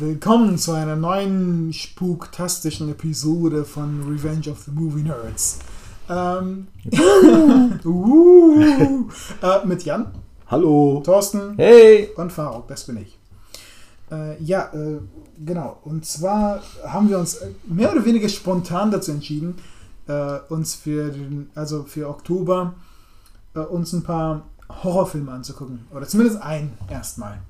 Willkommen zu einer neuen spuktastischen Episode von Revenge of the Movie Nerds. Ähm, uh, äh, mit Jan, Hallo. Thorsten Hey! und Faruk, das bin ich. Äh, ja, äh, genau. Und zwar haben wir uns mehr oder weniger spontan dazu entschieden, äh, uns für den, also für Oktober äh, uns ein paar Horrorfilme anzugucken. Oder zumindest einen erstmal.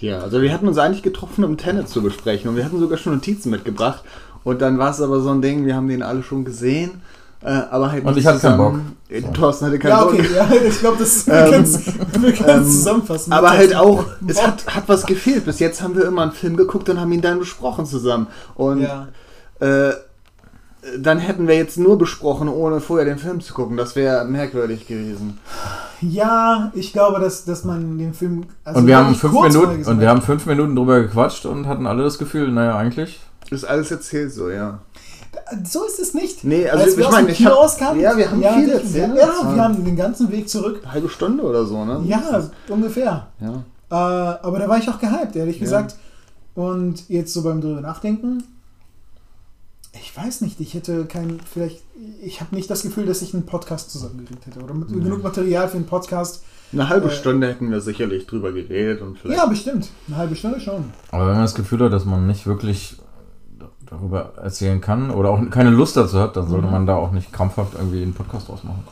Ja, also wir hatten uns eigentlich getroffen, um Tenet zu besprechen und wir hatten sogar schon Notizen mitgebracht. Und dann war es aber so ein Ding, wir haben den alle schon gesehen, äh, aber halt Und nicht ich hatte keinen zusammen. Äh, Thorsten hatte keinen Ja, Bock. okay, ja, ich glaube, das wir Ähm, können ähm, es zusammenfassen. Aber halt auch, es Bock. hat, hat was gefehlt. Bis jetzt haben wir immer einen Film geguckt und haben ihn dann besprochen zusammen. Und Ja. äh, dann hätten wir jetzt nur besprochen, ohne vorher den Film zu gucken. Das wäre merkwürdig gewesen. Ja, ich glaube, dass, dass man den Film. also und wir haben fünf Minuten und wir haben fünf Minuten drüber gequatscht und hatten alle das Gefühl, naja, eigentlich. Ist alles erzählt so, ja. So ist es nicht. Nee, also Als wir ich aus meine, dem ich Kino hab- rauskamen, ja, wir haben viel die- erzählt. Ja, war- wir haben den ganzen Weg zurück. Eine halbe Stunde oder so, ne? Ja, ungefähr. Ja. Äh, aber da war ich auch gehypt, ehrlich Ja. gesagt. Und jetzt so beim drüber nachdenken, ich weiß nicht, ich hätte kein, vielleicht, ich habe nicht das Gefühl, dass ich einen Podcast zusammengekriegt hätte oder mit, genug Material für einen Podcast. Eine halbe Äh, Stunde hätten wir sicherlich drüber geredet und vielleicht. Ja, bestimmt. Eine halbe Stunde schon. Aber wenn man das Gefühl hat, dass man nicht wirklich darüber erzählen kann oder auch keine Lust dazu hat, dann sollte Mhm. man da auch nicht krampfhaft irgendwie einen Podcast draus machen.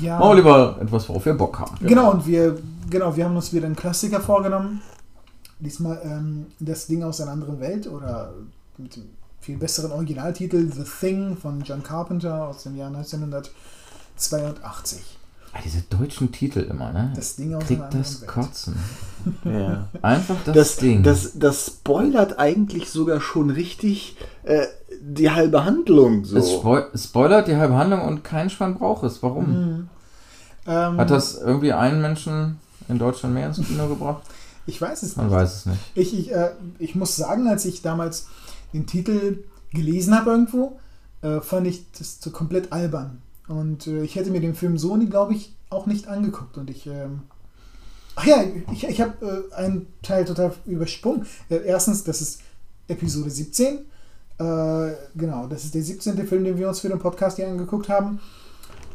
Ja. Machen wir lieber etwas, worauf wir Bock haben. Genau, und wir, genau, wir haben uns wieder einen Klassiker vorgenommen. Diesmal ähm, das Ding aus einer anderen Welt oder mit dem viel besseren Originaltitel The Thing von John Carpenter aus dem Jahr 1982. Ah, diese deutschen Titel immer, ne? Das Ding aus Kriegt anderen das Welt. Kotzen. Ja. Einfach das, Das, Ding. das, das spoilert eigentlich sogar schon richtig äh, die halbe Handlung so. es spoi spoilert die halbe Handlung und kein Schwein braucht es. Warum? Mhm. Ähm, Hat das irgendwie einen Menschen in Deutschland mehr ins Kino gebracht? Ich weiß es Man nicht. weiß es nicht. Ich, ich, äh, ich muss sagen, als ich damals den Titel gelesen habe irgendwo, äh, fand ich das so komplett albern. Und äh, ich hätte mir den Film so, glaube ich, auch nicht angeguckt. Und ich. Ähm, ach ja, ich, ich habe äh, einen Teil total übersprungen. Äh, erstens, das ist Episode 17. Äh, genau, das ist der 17. Film, den wir uns für den Podcast hier angeguckt haben.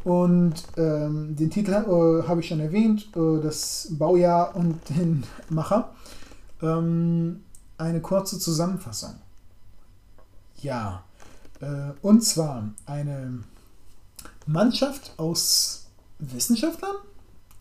Und ähm, den Titel äh, habe ich schon erwähnt, äh, das Baujahr und den Macher. Ähm, eine kurze Zusammenfassung. Ja, äh, und zwar eine Mannschaft aus Wissenschaftlern?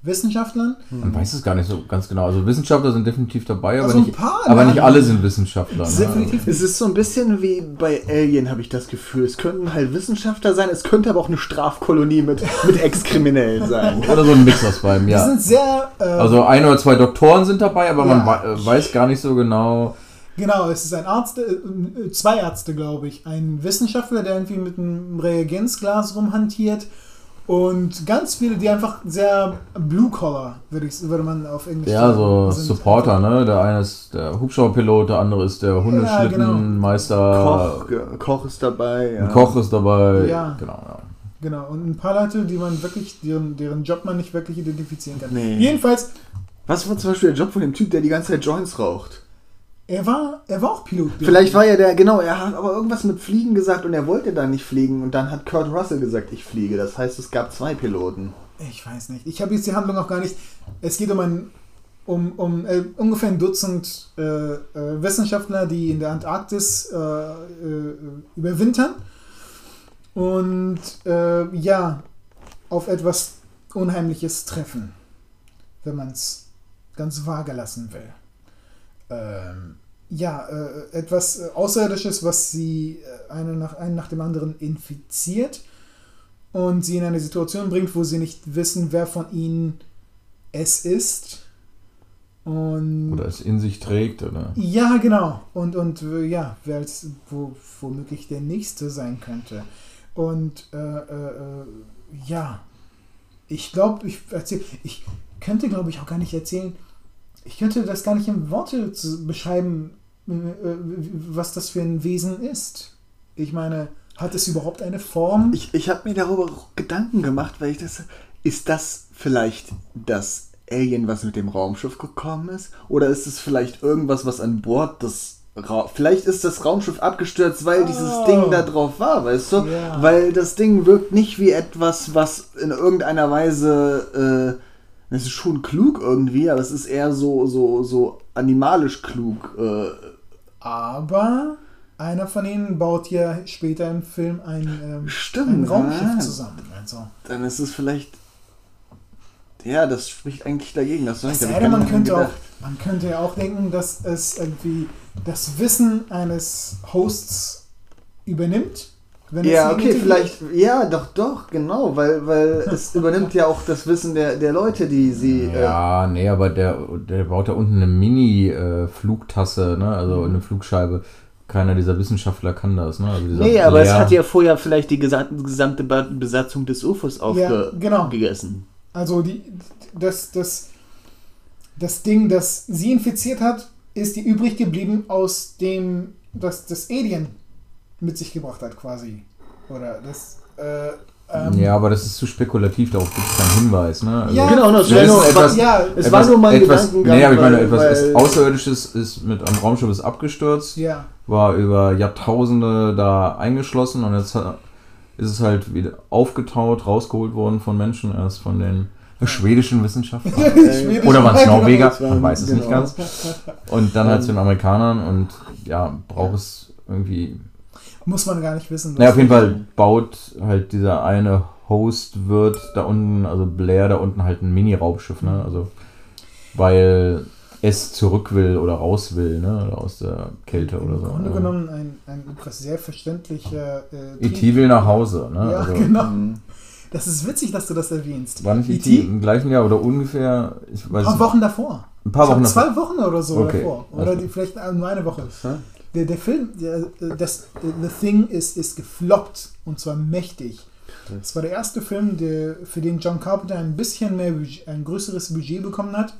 Wissenschaftlern? Man weiß es gar nicht so ganz genau. Also Wissenschaftler sind definitiv dabei, aber, Also ein nicht, paar, aber nicht alle sind Wissenschaftler. Ne? Definitiv. Es ist so ein bisschen wie bei Alien, habe ich das Gefühl. Es könnten halt Wissenschaftler sein, es könnte aber auch eine Strafkolonie mit, mit Ex-Kriminellen sein. Oder so ein Mix aus beidem, Die ja. sind sehr. Äh, Also ein oder zwei Doktoren sind dabei, aber man Ja. wei- äh, weiß gar nicht so genau. Genau, es ist ein Arzt, äh, zwei Ärzte, glaube ich. Ein Wissenschaftler, der irgendwie mit einem Reagenzglas rumhantiert. Und ganz viele, die einfach sehr blue-collar, würde, ich, würde man auf Englisch Ja, so sind. Supporter, ne? Der eine ist der Hubschrauberpilot, der andere ist der Hundeschlittenmeister. Koch, ja, Koch ist dabei. Ja. Ein Koch ist dabei. Ja. Genau, ja. Genau, und ein paar Leute, die man wirklich, deren, deren Job man nicht wirklich identifizieren kann. Nee. Jedenfalls, Was war zum Beispiel der Job von dem Typ, der die ganze Zeit Joints raucht? Er war, er war auch Pilot. Vielleicht war ja der, genau, er hat aber irgendwas mit Fliegen gesagt und er wollte da nicht fliegen und dann hat Kurt Russell gesagt, ich fliege. Das heißt, es gab zwei Piloten. Ich weiß nicht. Ich habe jetzt die Handlung auch gar nicht. Es geht um ein um, um äh, ungefähr ein Dutzend äh, äh, Wissenschaftler, die in der Antarktis äh, äh, überwintern und äh, ja auf etwas Unheimliches treffen, wenn man es ganz vage lassen will. Ähm, ja, äh, etwas äh, Außerirdisches, was sie äh, einen nach, einen nach dem anderen infiziert und sie in eine Situation bringt, wo sie nicht wissen, wer von ihnen es ist. Und Oder es in sich trägt, oder? ja, genau. Und, und äh, ja, wer als wo, womöglich der Nächste sein könnte. Und äh, äh, ja, ich glaube, ich erzähl, ich könnte, glaube ich, auch gar nicht erzählen, ich könnte das gar nicht in Worte zu beschreiben, was das für ein Wesen ist. Ich meine, hat es überhaupt eine Form? Ich, ich habe mir darüber Gedanken gemacht, weil ich das. Ist das vielleicht das Alien, was mit dem Raumschiff gekommen ist? Oder ist es vielleicht irgendwas, was an Bord des Ra vielleicht ist das Raumschiff abgestürzt, weil dieses Oh. Ding da drauf war, weißt du? Ja. Weil das Ding wirkt nicht wie etwas, was in irgendeiner Weise, äh, es ist schon klug irgendwie, aber es ist eher so, so, so animalisch klug. Äh, Aber einer von ihnen baut ja später im Film ein, ähm, Stimmt, ein Raumschiff ja. zusammen. Also, dann ist es vielleicht. Ja, das spricht eigentlich dagegen. Das, es sei denn, man könnte, auch, man könnte ja auch denken, dass es irgendwie das Wissen eines Hosts übernimmt. Wenn es Ja, okay, vielleicht, ja, doch, doch, genau, weil, weil es übernimmt ja auch das Wissen der, der Leute, die sie. Äh, Ja, nee, aber der, der baut da unten eine Mini-Flugtasse, ne? also eine Flugscheibe. Keiner dieser Wissenschaftler kann das. Ne? Also dieser nee, aber es Blair- hat ja vorher vielleicht die gesamte, Besatzung des UFOs Ja, genau. aufgegessen. Also die, das, das, das Ding, das sie infiziert hat, ist die übrig geblieben aus dem, das das Alien mit sich gebracht hat, quasi. Oder das. Äh, ähm, Ja, aber das ist zu spekulativ, darauf gibt es keinen Hinweis. Ne? Also, Ja, Genau, das war nur- etwas, ja, Es war nur mein etwas, Gedankengang, Nee, aber ich meine, weil- etwas weil- ist Außerirdisches ist mit einem Raumschiff ist abgestürzt, ja. war über Jahrtausende da eingeschlossen und jetzt ist es halt wieder aufgetaut, rausgeholt worden von Menschen, erst von den schwedischen Wissenschaftlern. Schwedisch- Oder waren es Genau. Norweger? Man weiß es nicht genau. ganz. Und dann halt zu den Amerikanern und ja, braucht es irgendwie. Muss man gar nicht wissen. Naja, auf jeden Fall baut halt dieser eine Host-Wirt da unten, also Blair da unten halt ein Mini-Raumschiff, ne? Also, weil es zurück will oder raus will, ne? Oder aus der Kälte oder Im so. Grunde Also, genommen ein, ein etwas sehr verständlicher äh, E.T. will nach Hause, ne? Ja, also, genau. Mhm. Das ist witzig, dass du das erwähnst. War nicht E.T. E.T.? im gleichen Jahr oder ungefähr? Ich Ein weiß paar nicht. Wochen davor. Ein paar Ich Wochen davor. Zwei Wochen oder so Okay. davor. Oder Also- die, vielleicht nur eine Woche. Der, der Film, der, das The Thing ist, ist gefloppt und zwar mächtig. Es war der erste Film, der, für den John Carpenter ein bisschen mehr, ein größeres Budget bekommen hat.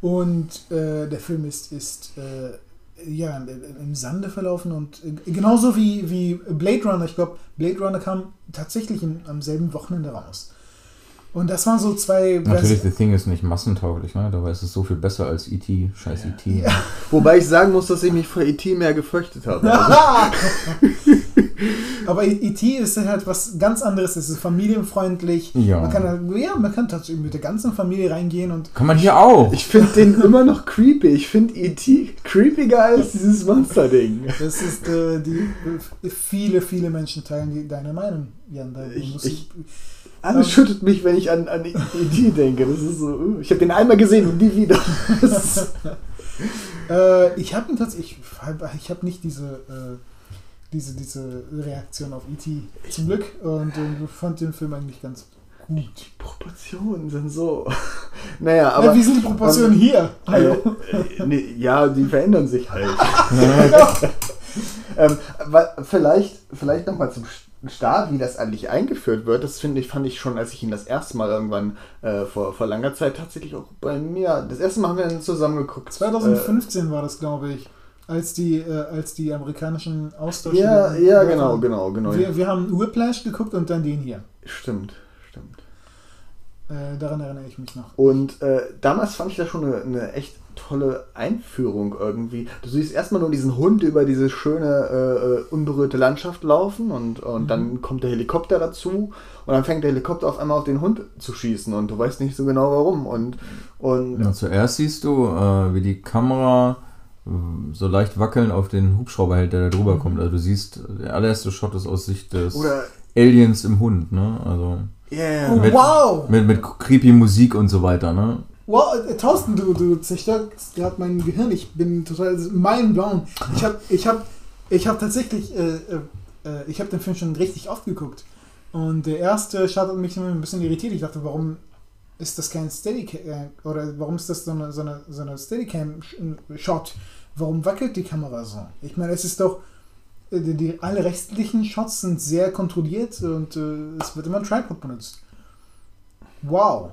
Und äh, der Film ist, ist äh, ja, im- Sande verlaufen und äh, genauso wie, wie Blade Runner. Ich glaube, Blade Runner kam tatsächlich im, am selben Wochenende raus. Und das waren so zwei. Natürlich, The Thing ist nicht massentauglich, ne? Dabei ist es so viel besser als E.T. Scheiß E.T. Ja. Wobei ich sagen muss, dass ich mich vor E.T. mehr gefürchtet habe. Also, Aber E.T. ist halt was ganz anderes. Es ist familienfreundlich. Ja. Man kann, halt- ja, man kann tatsächlich mit der ganzen Familie reingehen und Kann man hier auch. ich finde den immer noch creepy. Ich finde E.T. creepiger als dieses Monster-Ding. das ist äh, die viele, viele Menschen teilen die, deine Meinung, Jan. Da Ich- muss ich- Alles Ähm. schüttet mich, wenn ich an, an E.T. denke. Das ist so, uh, ich habe den einmal gesehen und nie wieder. Äh, ich habe tatsächlich, ich habe ich hab nicht diese, äh, diese, diese Reaktion auf E.T. zum Glück und äh, fand den Film eigentlich ganz gut. Die Proportionen sind so. Naja, aber. ja, wie sind die Proportionen hier? Hallo? Äh, nee, ja, die verändern sich halt. ähm, wa- vielleicht vielleicht nochmal zum Start, wie das eigentlich eingeführt wird. Das finde ich, fand ich schon, als ich ihn das erste Mal irgendwann äh, vor, vor langer Zeit tatsächlich auch bei mir. Das erste Mal haben wir ihn zusammen geguckt. 2015 war das, glaube ich, als die, äh, als die amerikanischen Äh, Austausch. ja, ja, genau, genau, genau. Wir, wir haben Whiplash geguckt und dann den hier. Stimmt, stimmt. Äh, daran erinnere ich mich noch. Und äh, damals fand ich das schon eine, eine echt tolle Einführung irgendwie. Du siehst erstmal nur diesen Hund über diese schöne, äh, äh, unberührte Landschaft laufen und, und dann kommt der Helikopter dazu und dann fängt der Helikopter auf einmal auf den Hund zu schießen und du weißt nicht so genau warum. Und, und Ja, zuerst siehst du, äh, wie die Kamera äh, so leicht wackeln auf den Hubschrauber hält, der da drüber kommt. Also du siehst, der allererste Shot ist aus Sicht des oder Aliens im Hund, ne? Also yeah. Oh, Mit- wow! mit, mit creepy Musik und so weiter, ne? Wow, äh, Thorsten, du, du zerstörst gerade mein Gehirn. Ich bin total mindblown. Ich habe ich hab, ich hab tatsächlich, äh, äh, äh, ich habe den Film schon richtig oft geguckt. Und der erste Shot hat mich ein bisschen irritiert. Ich dachte, warum ist das kein Steadicam, äh, oder warum ist das so eine, so eine, so eine Steadicam-Shot? Warum wackelt die Kamera so? Ich meine, es ist doch, die, die, alle restlichen Shots sind sehr kontrolliert und es wird immer ein Tripod benutzt. Wow.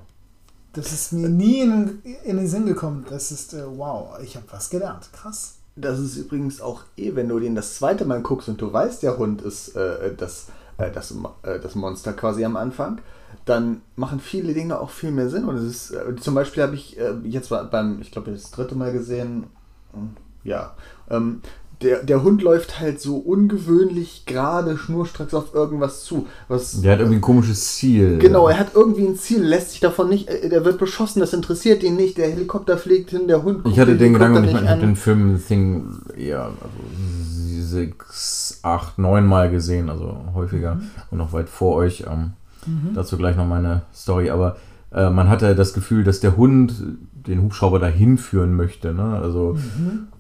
Das ist mir nie in, in den Sinn gekommen. Das ist, äh, wow, ich habe was gelernt. Krass. Das ist übrigens auch eh, wenn du den das zweite Mal guckst und du weißt, der Hund ist äh, das, äh, das, äh, das Monster quasi am Anfang, dann machen viele Dinge auch viel mehr Sinn. Und es ist, äh, zum Beispiel habe ich äh, jetzt beim, ich glaube, das dritte Mal gesehen, hm, ja. Ähm, der, der Hund läuft halt so ungewöhnlich gerade schnurstracks auf irgendwas zu. Was, Der hat irgendwie ein komisches Ziel. Genau, er hat irgendwie ein Ziel, lässt sich davon nicht, äh, der wird beschossen, das interessiert ihn nicht, der Helikopter fliegt hin, der Hund Ich hatte den Gedanken, ich habe den. Film Thing eher also sechs, acht, neun Mal gesehen, also häufiger und noch weit vor euch. Ähm, Dazu gleich noch meine Story, aber äh, man hatte das Gefühl, dass der Hund den Hubschrauber dahin führen möchte. Ne? Also Wow.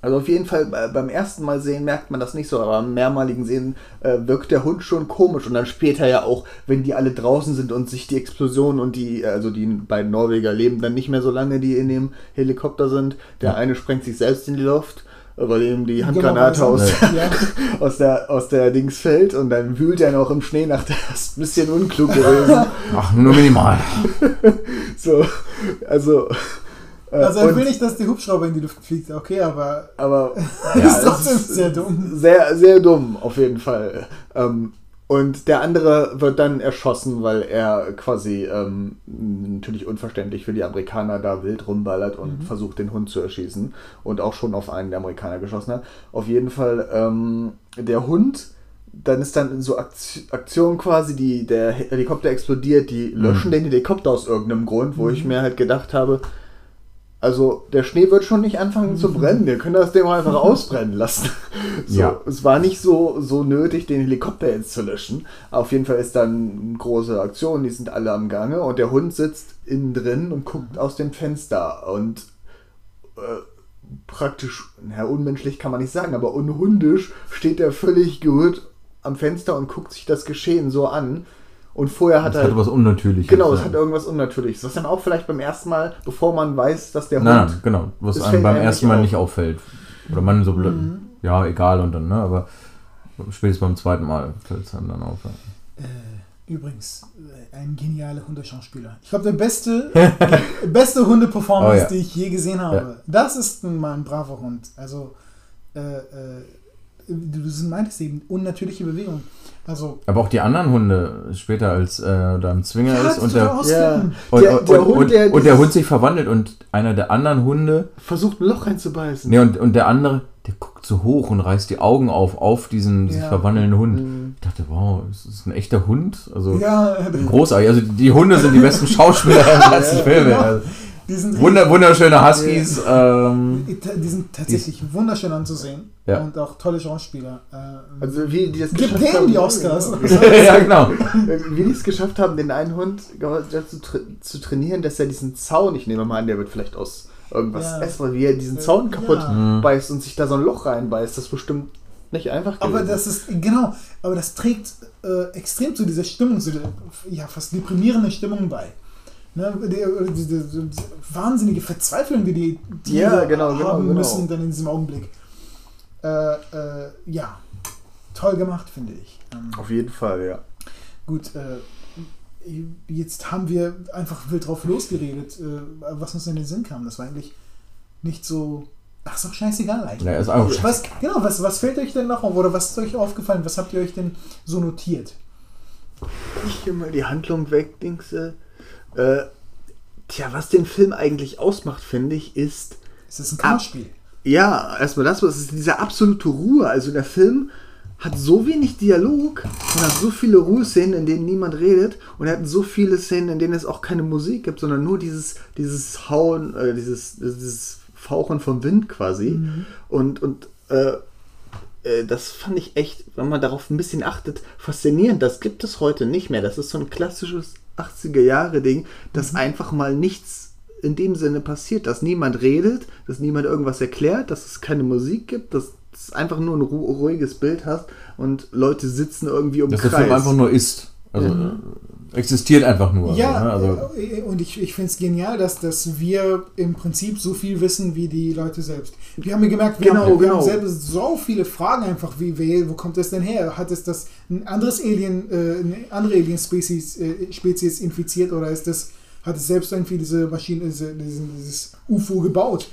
Also auf jeden Fall äh, beim ersten Mal sehen merkt man das nicht so, aber beim mehrmaligen Sehen äh, wirkt der Hund schon komisch und dann später ja auch, wenn die alle draußen sind und sich die Explosion und die, also die beiden Norweger leben dann nicht mehr so lange, die in dem Helikopter sind. Der Ja. eine sprengt sich selbst in die Luft, äh, weil ihm die Handgranate Genau, aus, ja. aus, der, aus der Dings fällt und dann wühlt er noch im Schnee nach. Das ist ein bisschen unklug gewesen. ach, nur minimal. so, also. Äh, Also er und- will nicht, dass der Hubschrauber in die Luft fliegt, okay, aber aber das ist trotzdem sehr dumm. Sehr, sehr dumm, auf jeden Fall. Ähm, und der andere wird dann erschossen, weil er quasi ähm, natürlich unverständlich für die Amerikaner da wild rumballert und versucht, den Hund zu erschießen. Und auch schon auf einen der Amerikaner geschossen hat. Auf jeden Fall ähm, der Hund. Dann ist dann so Akt- Aktion quasi, die, der Helikopter explodiert, die löschen den Helikopter aus irgendeinem Grund, wo ich mir halt gedacht habe, also der Schnee wird schon nicht anfangen zu brennen. Wir können das Ding einfach ausbrennen lassen. So, Ja. Es war nicht so, so nötig, den Helikopter jetzt zu löschen. Auf jeden Fall ist dann eine große Aktion, die sind alle am Gange und der Hund sitzt innen drin und guckt aus dem Fenster und äh, praktisch, na, unmenschlich kann man nicht sagen, aber unhundisch steht er völlig gerührt am Fenster und guckt sich das Geschehen so an. Und vorher hat Das er. hat was Unnatürliches. Genau, es ja. hat irgendwas Unnatürliches. Was dann auch vielleicht beim ersten Mal, bevor man weiß, dass der Nein, Hund. nein, genau. Was Das einem beim ersten nicht Mal auf. nicht auffällt. Oder man so, blöd- Mhm. ja, egal und dann, ne? Aber spätestens beim zweiten Mal fällt es einem dann auf. ja. Äh, übrigens, äh, ein genialer Hundeschauspieler. Ich glaube, der beste, die beste Hundeperformance, Oh ja. die ich je gesehen habe. Ja. Das ist ein- mal ein braver Hund. Also, äh, äh, du du meintest eben unnatürliche Bewegung. Also, Aber auch die anderen Hunde später, als äh, da im Zwinger ja, ist und der, ausflippen. und, Der- der und, Hund, und, der und der Hund sich verwandelt und einer der anderen Hunde, versucht ein Loch reinzubeißen. ne, und, und der andere, der guckt so hoch und reißt die Augen auf, auf diesen sich Ja. verwandelnden Hund. Mhm. Ich dachte, wow, ist das ein echter Hund? Also Ja, großartig. Also die Hunde sind die besten Schauspieler im ganzen Film. genau. Also, die sind, wunder, wunderschöne Huskies. Ähm, die sind tatsächlich wunderschön anzusehen. Ja. Und auch tolle Schauspieler. Äh, Also wie die es Gib geschafft denen haben. die Oscars. ja, genau. Wie die es geschafft haben, den einen Hund dazu tra zu trainieren, dass er diesen Zaun, ich nehme mal an, der wird vielleicht aus irgendwas Ja. essen, wie er diesen Zaun kaputt Ja. Mhm. beißt und sich da so ein Loch reinbeißt. Das ist bestimmt nicht einfach Aber gewesen. das ist, genau, aber das trägt äh, extrem zu dieser Stimmung, zu der, ja, fast deprimierende Stimmung bei. Ne, die, die, die, die wahnsinnige Verzweiflung, die die Tiere Ja, genau, genau, haben genau. müssen dann in diesem Augenblick. Äh, äh, ja, toll gemacht, finde ich. Ähm, Auf jeden Fall, ja. gut, äh, jetzt haben wir einfach wild drauf losgeredet, äh, was uns in den Sinn kam. Das war eigentlich nicht so. Ach, ist doch scheißegal eigentlich. Ja, ist auch Was, genau, was, was fällt euch denn noch auf? Oder was ist euch aufgefallen? Was habt ihr euch denn so notiert? Ich hier mal die Handlung weg, Dingse. Äh, tja, was den Film eigentlich ausmacht, finde ich, ist. Ist das ein. Kartenspiel? Ja, erstmal das, was ist diese absolute Ruhe. Also der Film hat so wenig Dialog und hat so viele Ruheszenen, in denen niemand redet und er hat so viele Szenen, in denen es auch keine Musik gibt, sondern nur dieses, dieses Hauen, äh, dieses, dieses Fauchen vom Wind quasi. Und, und äh, äh, das fand ich echt, wenn man darauf ein bisschen achtet, faszinierend. Das gibt es heute nicht mehr. Das ist so ein klassisches 80er-Jahre-Ding, dass einfach mal nichts in dem Sinne passiert, dass niemand redet, dass niemand irgendwas erklärt, dass es keine Musik gibt, dass es einfach nur ein ru ruhiges Bild hast und Leute sitzen irgendwie um Dass der. Film einfach nur ist. Also äh, existiert einfach nur. Ja, ne? also, äh, und ich, ich finde es genial, dass, dass wir im Prinzip so viel wissen wie die Leute selbst. Wir haben ja gemerkt, wir, Genau, haben, wir genau. haben selbst so viele Fragen einfach, wie, wie wo kommt das denn her? Hat es das ein anderes Alien, äh, eine andere Alien-Spezies äh, Spezies infiziert oder ist das, hat es selbst irgendwie diese Maschine, diese, dieses UFO gebaut?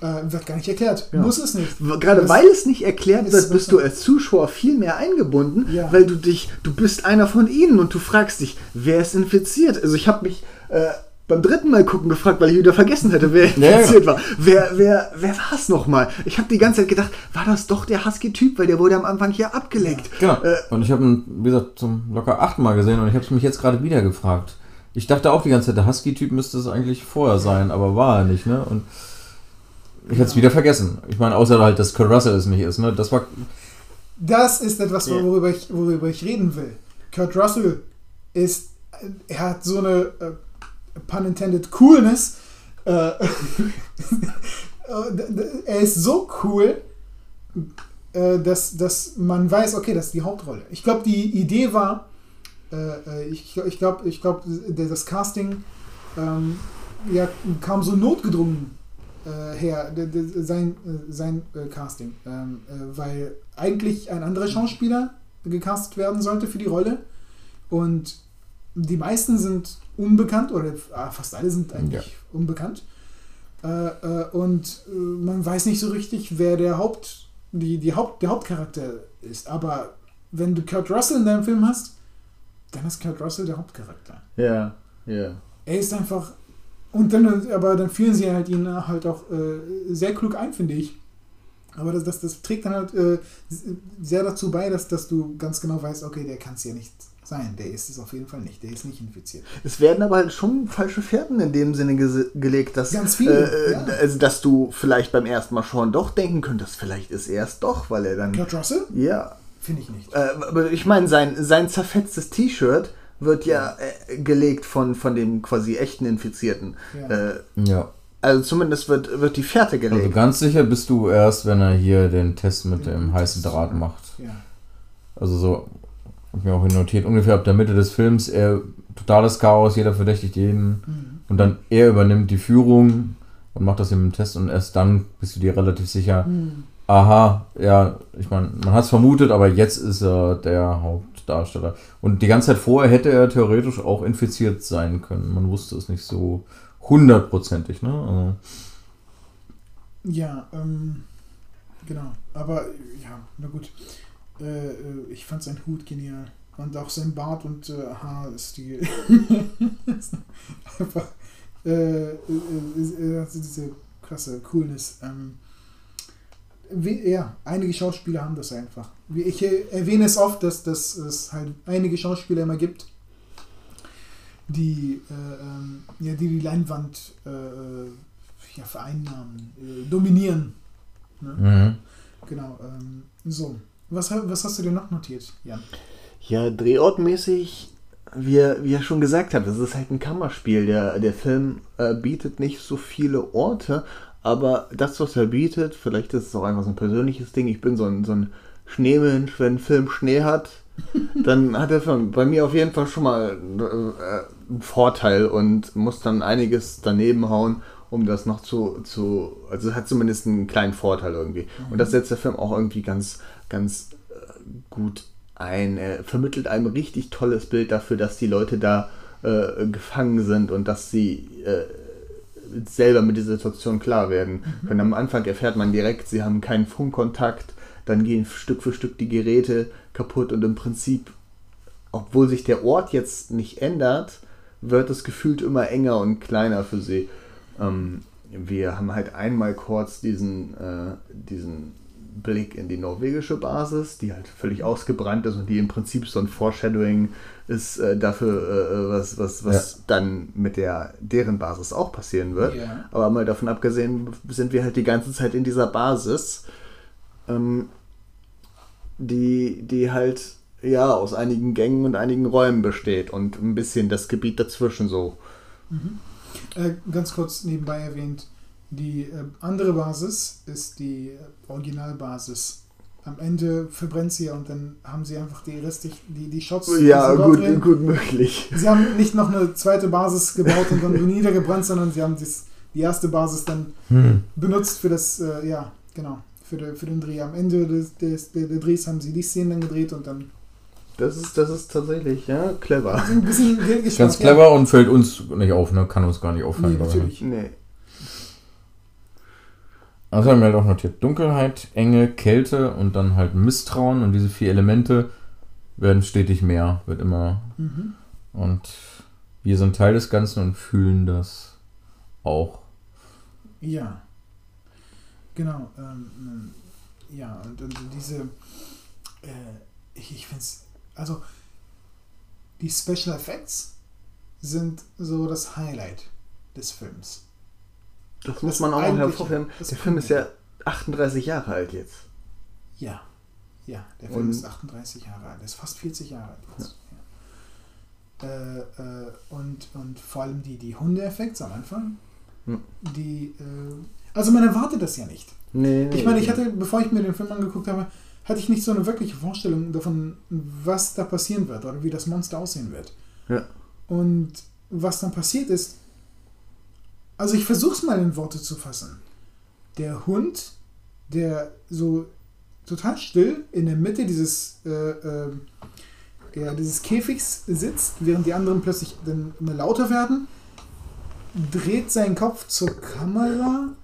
Äh, wird gar nicht erklärt. Ja. Muss es nicht. Gerade Das- weil es nicht erklärt ist wird, bist du als Zuschauer viel mehr eingebunden, Ja. weil du dich, du bist einer von ihnen und du fragst dich, wer ist infiziert? Also ich habe mich äh, beim dritten Mal gucken gefragt, weil ich wieder vergessen hätte, wer ja. infiziert war. Wer, wer, wer war es nochmal? Ich habe die ganze Zeit gedacht, war das doch der Husky-Typ, weil der wurde am Anfang hier abgeleckt. Genau. Äh, und ich habe ihn, wie gesagt, zum locker achtmal gesehen und ich habe es mich jetzt gerade wieder gefragt. Ich dachte auch die ganze Zeit, der Husky-Typ müsste es eigentlich vorher sein, aber war er nicht, ne? Und ich hätte es wieder vergessen. Ich meine, außer halt, dass Kurt Russell es nicht ist, ne? Das war. Das ist etwas, Ja. worüber ich, worüber ich reden will. Kurt Russell ist, er hat so eine, äh, pun intended, Coolness. Äh, d- er ist so cool, äh, dass, dass man weiß, okay, das ist die Hauptrolle. Ich glaube, die Idee war, ich, ich glaube, ich glaub, das Casting ähm, ja, kam so notgedrungen her, d- d- sein, äh, sein äh, Casting. Ähm, äh, weil eigentlich ein anderer Schauspieler gecastet werden sollte für die Rolle. Und die meisten sind unbekannt, oder ah, fast alle sind eigentlich unbekannt. Äh, äh, und äh, man weiß nicht so richtig, wer der Haupt, die, die Haupt, der Hauptcharakter ist. Aber wenn du Kurt Russell in deinem Film hast, dann ist Kurt Russell der Hauptcharakter. Ja, ja. Er ist einfach. Und dann, aber dann führen sie halt ihn halt auch äh, sehr klug ein, finde ich. Aber das, das, das trägt dann halt äh, sehr dazu bei, dass, dass du ganz genau weißt, okay, der kann es ja nicht sein. Der ist es auf jeden Fall nicht. Der ist nicht infiziert. Es werden aber halt schon falsche Fährten in dem Sinne gese- gelegt, dass, Ganz viele, äh, ja. also, dass du vielleicht beim ersten Mal schon doch denken könntest, vielleicht ist er es doch, weil er dann. Kurt Russell? Ja. Finde ich nicht. Äh, aber ich meine, sein, sein zerfetztes T-Shirt wird ja äh, gelegt von, von dem quasi echten Infizierten. Ja. Äh, Ja. also zumindest wird, wird die Fährte gelegt. Also ganz sicher bist du erst, wenn er hier den Test mit dem heißen Draht macht. Ja. Also so, hab mir auch notiert, ungefähr ab der Mitte des Films, er totales Chaos, jeder verdächtigt jeden. Mhm. Und dann er übernimmt die Führung und macht das im Test und erst dann bist du dir relativ sicher, Mhm. aha, ja, ich meine, man hat es vermutet, aber jetzt ist er der Hauptdarsteller. Und die ganze Zeit vorher hätte er theoretisch auch infiziert sein können. Man wusste es nicht so hundertprozentig, ne? Also, Ja, ähm, genau. Aber ja, na gut. Äh, äh, ich fand sein Hut genial. Und auch sein Bart und äh, Haarstil. Einfach. Äh, äh, äh, also diese krasse Coolness. Ähm, wie, ja, einige Schauspieler haben das einfach. Ich äh, erwähne es oft, dass, dass es halt einige Schauspieler immer gibt, die äh, ähm, ja, die, die Leinwand äh, äh, ja, vereinnahmen, äh, dominieren. Ne? mhm. Genau. Ähm, so. Was, was hast du dir noch notiert, Jan? Ja, drehortmäßig, wie er, wie er schon gesagt hat, das ist halt ein Kammerspiel. Der, der Film äh, bietet nicht so viele Orte, aber das, was er bietet, vielleicht ist es auch einfach so ein persönliches Ding. Ich bin so ein, so ein Schneemensch, wenn ein Film Schnee hat, dann hat der Film bei mir auf jeden Fall schon mal äh, einen Vorteil und muss dann einiges daneben hauen, um das noch zu, zu also hat zumindest einen kleinen Vorteil irgendwie. Und das setzt der Film auch irgendwie ganz, ganz äh, gut ein. Er vermittelt einem richtig tolles Bild dafür, dass die Leute da äh, gefangen sind und dass sie äh, selber mit dieser Situation klar werden können. Am Anfang erfährt man direkt, sie haben keinen Funkkontakt, dann gehen Stück für Stück die Geräte kaputt und im Prinzip, obwohl sich der Ort jetzt nicht ändert, wird es gefühlt immer enger und kleiner für sie. Ähm, wir haben halt einmal kurz diesen, äh, diesen Blick in die norwegische Basis, die halt völlig ausgebrannt ist und die im Prinzip so ein Foreshadowing ist äh, dafür, äh, was, was, was dann mit der deren Basis auch passieren wird. Ja. Aber mal davon abgesehen, sind wir halt die ganze Zeit in dieser Basis, ähm, die, die halt ja aus einigen Gängen und einigen Räumen besteht und ein bisschen das Gebiet dazwischen so. Äh, ganz kurz nebenbei erwähnt, die äh, andere Basis ist die äh, Originalbasis. Am Ende verbrennt sie und dann haben sie einfach die restlich, die, die Shots. Ja, die gut, drehen. gut möglich. Sie haben nicht noch eine zweite Basis gebaut und dann niedergebrannt, sondern sie haben das, die erste Basis dann Hm. benutzt für das, äh, ja, genau, für, den- für den Dreh. Am Ende des, des, der, der Drehs haben sie die Szenen dann gedreht und dann Das ist, das ist tatsächlich, ja, clever. Ganz clever und fällt uns nicht auf, ne? Kann uns gar nicht Ja. auffallen. Nee, ne? natürlich. Nee. Also haben wir halt auch notiert. Dunkelheit, Enge, Kälte und dann halt Misstrauen und diese vier Elemente werden stetig mehr, wird immer. Mhm. Und wir sind Teil des Ganzen und fühlen das auch. Ja. Genau. Ähm, ähm, ja, und, und diese. Äh, ich ich finde es. Also, die Special Effects sind so das Highlight des Films. Das muss man auch noch hervorheben. Der Film ist ja 38 Jahre alt jetzt. Ja. Ja, der Film Und- ist 38 Jahre alt. Er ist fast 40 Jahre alt jetzt. Ja. Äh, äh, und, und vor allem die, die Hunde-Effekte am Anfang. Hm. Die. Äh, also, man erwartet das ja nicht. Nee, nee. Ich meine, ich hatte, bevor ich mir den Film angeguckt habe, hatte ich nicht so eine wirkliche Vorstellung davon, was da passieren wird oder wie das Monster aussehen wird. Ja. Und was dann passiert ist, also ich versuche es mal in Worte zu fassen. Der Hund, der so total still in der Mitte dieses, äh, äh, ja, dieses Käfigs sitzt, während die anderen plötzlich dann immer lauter werden, dreht seinen Kopf zur Kamera,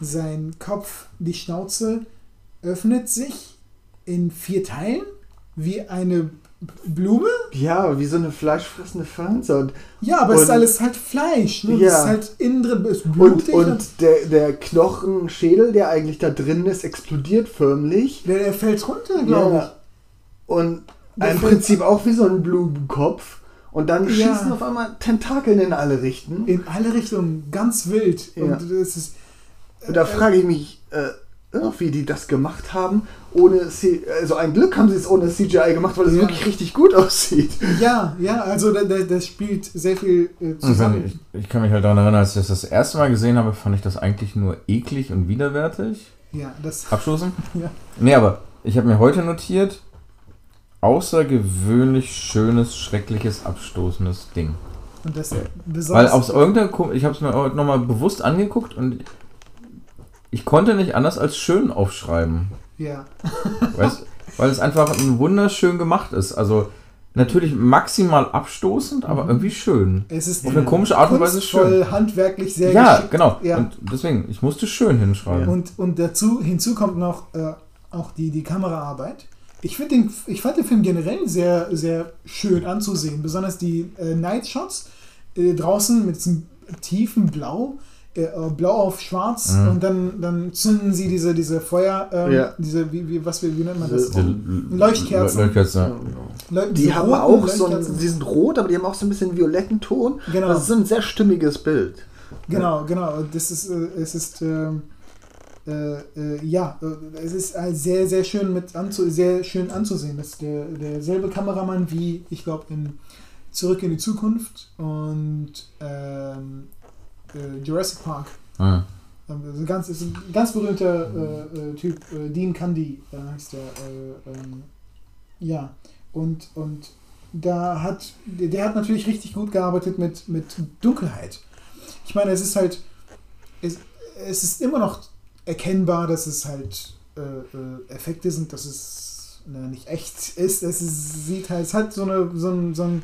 sein Kopf, die Schnauze öffnet sich in vier Teilen wie eine Blume. Ja, wie so eine fleischfressende Pflanze. Und, Ja, aber es ist Und- alles halt Fleisch. Ne? Ja. Das ist halt innen drin, ist und, blutig. und der, der Knochenschädel, der eigentlich da drin ist, explodiert förmlich. der, der fällt runter, glaube Ja. Und Der im Prinzip auch wie so ein Blumenkopf. Und dann Ja. schießen auf einmal Tentakeln in alle Richten. ich. In alle Richtungen, ganz wild. Ja. Und das ist. Und da frage ich mich, äh, wie die das gemacht haben. Ohne C also ein Glück haben sie es ohne CGI gemacht, weil es Ja. wirklich richtig gut aussieht. Ja, ja, also da- da- das spielt sehr viel äh, zusammen. ich, ich kann mich halt daran erinnern, als ich das das erste Mal gesehen habe, fand ich das eigentlich nur eklig und widerwärtig. Ja, das. Abstoßen? Ja. Nee, aber ich habe mir heute notiert, außergewöhnlich schönes, schreckliches, abstoßendes Ding. Und das Weil besonders. aus irgendeiner, ich habe es mir heute nochmal bewusst angeguckt und ich konnte nicht anders als schön aufschreiben. ja, Weißt, weil es einfach wunderschön gemacht ist. Also natürlich maximal abstoßend, aber irgendwie schön. es ist Auf eine komische Art und Weise schön. handwerklich sehr Ja, geschickt. genau. Ja. Und deswegen, ich musste schön hinschreiben. Und, und dazu, hinzu kommt noch äh, auch die, die Kameraarbeit. Ich, den, ich fand den Film generell sehr, sehr schön anzusehen. Besonders die äh, Night Shots äh, draußen mit diesem tiefen Blau, äh, Blau auf Schwarz Mhm. und dann, dann zünden sie diese, diese Feuer, ähm, Ja. diese, wie, wie, was, wie, wie nennt man das? Die Leuchtkerzen. Leuchtkerzen, ja. Leu- Die haben auch so Leuchtkerzen. die sind rot, aber die haben auch so ein bisschen violetten Ton. Genau. Das ist ein sehr stimmiges Bild. Genau, genau. Das ist, äh, es ist, ähm, äh, äh, ja, äh, es ist äh, sehr, sehr schön mit anzu sehr schön anzusehen. Das ist der, derselbe Kameramann wie, ich glaube, in Zurück in die Zukunft und ähm, äh, Jurassic Park. Ah. Also ganz, ist ein ganz berühmter äh, äh, Typ, äh, Dean Candy heißt der. Äh, ähm, ja, und, und da hat, der, der hat natürlich richtig gut gearbeitet mit, mit Dunkelheit. Ich meine, es ist halt, es, es ist immer noch erkennbar, dass es halt äh, Effekte sind, dass es na, nicht echt ist. Es ist, sieht halt, es hat so eine, so, ein, so ein,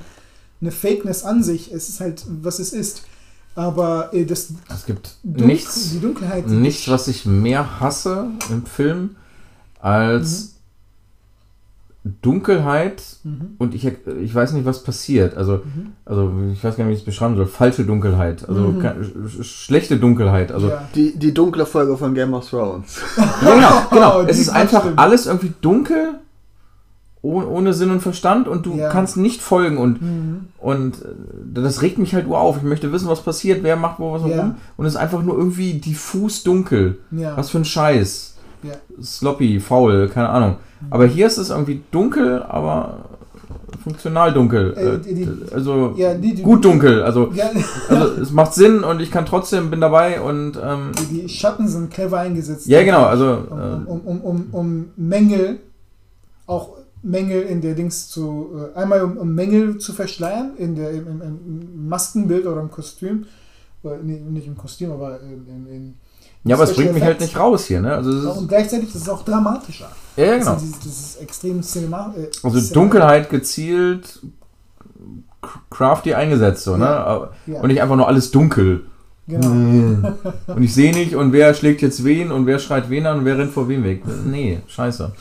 eine Fakeness an sich. Es ist halt, was es ist. Aber äh, das Es gibt Dunkel, nichts, die Dunkelheit. nichts, was ich mehr hasse im Film als Dunkelheit Mhm. und ich, ich weiß nicht, was passiert. Also, Mhm. also ich weiß gar nicht, wie ich es beschreiben soll. Falsche Dunkelheit. Also Mhm. sch- schlechte Dunkelheit. Also ja. Die, die dunkle Folge von Game of Thrones. Ja, genau, genau. Die es ist einfach stimmen. alles irgendwie dunkel, ohne, ohne Sinn und Verstand und du Ja. kannst nicht folgen und, Mhm. und äh, das regt mich halt nur auf. Ich möchte wissen, was passiert, wer macht wo was Ja. rum und es ist einfach nur irgendwie diffus dunkel. Ja. Was für ein Scheiß. Sloppy, faul, keine Ahnung. Aber hier ist es irgendwie dunkel, aber funktional dunkel. Äh, Äh, die- die- also Ja, die, gut dunkel. Also, Ja, also es macht Sinn und ich kann trotzdem, bin dabei und ähm, die, Schatten sind clever eingesetzt. ja genau, also Um, äh, um, um, um, um Mängel, auch Mängel in der Dings zu, äh, einmal um, um Mängel zu verschleiern, in der, im, im, Maskenbild oder im Kostüm. Oder, nee, nicht im Kostüm, aber in, in, in ja, aber es bringt mich halt nicht raus hier, ne? Also, und gleichzeitig ist es auch dramatischer. ja, genau. Das, ist, das ist extrem cinema. Äh, Also cinema- Dunkelheit gezielt crafty eingesetzt, so, ne? Ja. Ja, Und nicht einfach nur alles dunkel. genau. Und ich sehe nicht, und wer schlägt jetzt wen und wer schreit wen an und wer rennt vor wem weg. Nee, scheiße.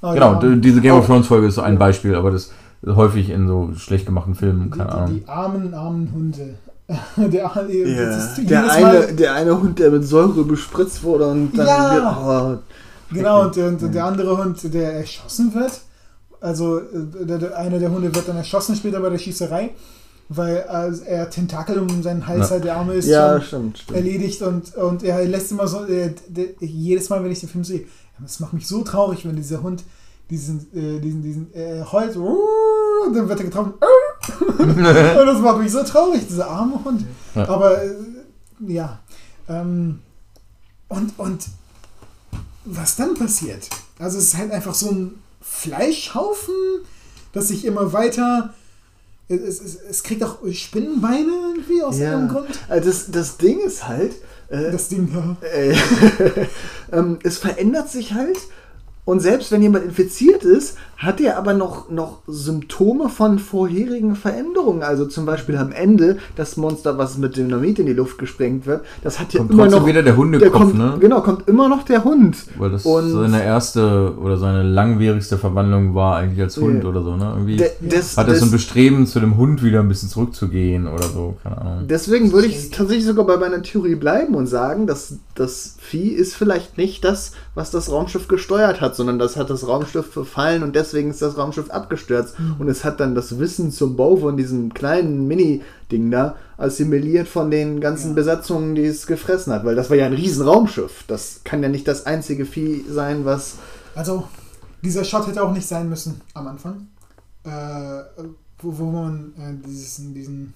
Ah, Genau, ja. diese Game of Thrones Folge ist so ein Beispiel, aber das häufig in so schlecht gemachten Filmen, Die, keine die, Ahnung. die armen, armen Hunde. der, Ja, das ist der, eine, der eine Hund, der mit Säure bespritzt wurde und dann. Ja. Oh, Genau, und, der- und der andere Hund, der erschossen wird. Also äh, der, der, einer der Hunde wird dann erschossen später bei der Schießerei, weil äh, er Tentakel um seinen Hals Ja. halt, der Arme ist ja, stimmt, stimmt. erledigt und, und er lässt immer so, äh, der, jedes Mal, wenn ich den Film sehe, das macht mich so traurig, wenn dieser Hund diesen, äh, diesen, diesen, äh, heult, und dann wird er getroffen, und das macht mich so traurig, dieser arme Hund. Ja. Aber, äh, ja, ähm, und, und was dann passiert, also es ist halt einfach so ein Fleischhaufen, das sich immer weiter, es, es, es kriegt auch Spinnenbeine irgendwie aus Ja. irgendeinem Grund. Also das, das Ding ist halt, äh, Das Ding, ja. äh, ähm, es verändert sich halt. Und selbst wenn jemand infiziert ist, hat er aber noch, noch Symptome von vorherigen Veränderungen. Also zum Beispiel am Ende das Monster, was mit Dynamit in die Luft gesprengt wird, das hat ja Kommt immer trotzdem noch. wieder der Hundekopf, der kommt, ne? Genau, kommt immer noch der Hund. Weil das Und- seine erste oder seine langwierigste Verwandlung war eigentlich als Hund Ja. oder so, ne? Irgendwie De, des, hat er so ein Bestreben, zu dem Hund wieder ein bisschen zurückzugehen oder so, keine Ahnung. deswegen würde ich tatsächlich sogar bei meiner Theorie bleiben und sagen, dass das Vieh ist vielleicht nicht das, was das Raumschiff gesteuert hat, sondern das hat das Raumschiff befallen und deswegen ist das Raumschiff abgestürzt. Und es hat dann das Wissen zum Bau von diesem kleinen Mini-Ding da assimiliert von den ganzen Ja. Besatzungen, die es gefressen hat, weil das war ja ein riesen Raumschiff. Das kann ja nicht das einzige Vieh sein, was Also, dieser Shot hätte auch nicht sein müssen am Anfang. Äh, wo, wo man äh, dieses, diesen,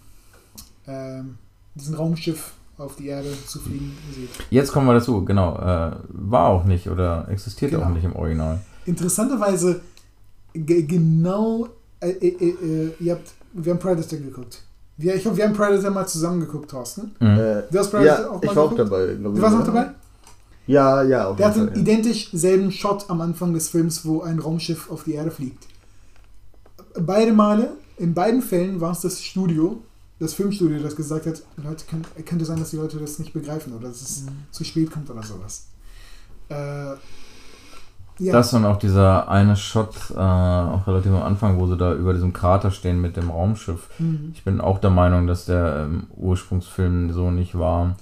ähm, diesen Raumschiff auf die Erde zu fliegen sieht. Jetzt kommen wir dazu, genau. Äh, war auch nicht oder existiert Genau. auch nicht im Original. Interessanterweise, ge- genau, äh, äh, äh, ihr habt, wir haben Predator geguckt. Wir, ich hoffe, wir haben Predator mal zusammen geguckt, Thorsten. Mhm. äh, Du hast Predator ja, auch ich mal war auch geguckt? dabei, glaube ich. Du warst auch dabei? Ja, ja, auf Der hat den ja. identisch selben Shot am Anfang des Films, wo ein Raumschiff auf die Erde fliegt. Beide Male, in beiden Fällen war es das Studio, das Filmstudio, das gesagt hat, Leute, kann, könnte sein, dass die Leute das nicht begreifen oder dass es zu spät kommt oder sowas. Äh, ja, Das und auch dieser eine Shot, äh, auch relativ am Anfang, wo sie da über diesem Krater stehen mit dem Raumschiff. Mhm. Ich bin auch der Meinung, dass der ähm, Ursprungsfilm so nicht war.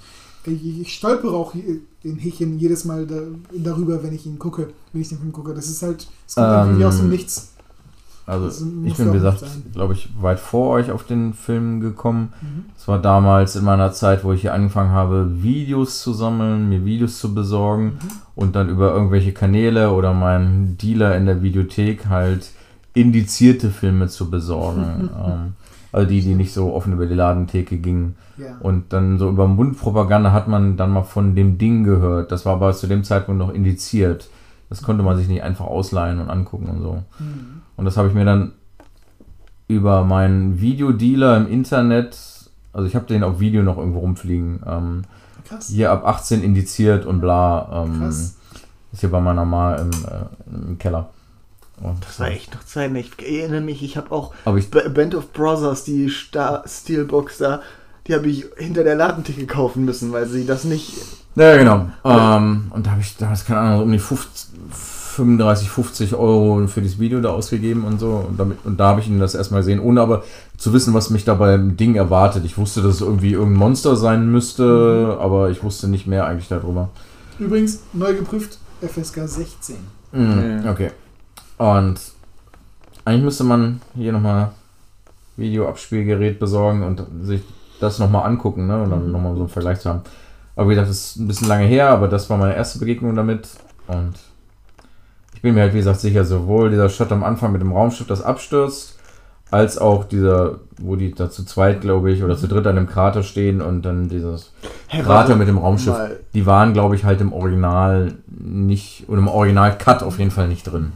ich, ich stolpere auch hier in Häkchen jedes Mal da, darüber, wenn ich ihn gucke, wenn ich den Film gucke. Das ist halt, es kommt Ähm, irgendwie aus dem Nichts. Also Das ich bin, wie gesagt, glaube ich, weit vor euch auf den Film gekommen. Mhm. Das war damals in meiner Zeit, wo ich hier angefangen habe, Videos zu sammeln, mir Videos zu besorgen Mhm. und dann über irgendwelche Kanäle oder meinen Dealer in der Videothek halt indizierte Filme zu besorgen. ähm, also die, die nicht so offen über die Ladentheke gingen. Ja. Und dann so über Mundpropaganda hat man dann mal von dem Ding gehört. Das war aber zu dem Zeitpunkt noch indiziert. Das konnte man sich nicht einfach ausleihen und angucken und so. Mhm. Und das habe ich mir dann über meinen Videodealer im Internet, also ich habe den auf Video noch irgendwo rumfliegen, ähm, Krass. hier ab 18 indiziert und bla. Ähm, Krass. ist hier bei meiner Ma im, äh, im Keller. Und Das war echt noch Zeit. Ich erinnere mich, ich habe auch ich, Band of Brothers, die Star Steelbox da, die habe ich hinter der Ladentheke kaufen müssen, weil sie das nicht. ja, genau. Ähm, und da habe ich damals, keine Ahnung, um die 50, 35, 50 Euro für dieses Video da ausgegeben und so. Und, damit, und da habe ich ihn das erstmal gesehen, ohne aber zu wissen, was mich da beim Ding erwartet. Ich wusste, dass es irgendwie irgendein Monster sein müsste, aber ich wusste nicht mehr eigentlich darüber. Übrigens, neu geprüft, FSK 16. Mhm, okay. Und eigentlich müsste man hier nochmal Videoabspielgerät besorgen und sich das nochmal angucken, ne? Und dann Mhm. nochmal so einen Vergleich zu haben. Aber wie gesagt, das ist ein bisschen lange her, aber das war meine erste Begegnung damit. Und ich bin mir halt, wie gesagt, sicher, sowohl dieser Shot am Anfang mit dem Raumschiff, das abstürzt, als auch dieser, wo die da zu zweit, glaube ich, oder zu dritt an dem Krater stehen und dann dieses Hey, Krater mit dem Raumschiff. Mal, Die waren, glaube ich, halt im Original nicht, oder im Original-Cut auf jeden Fall nicht drin.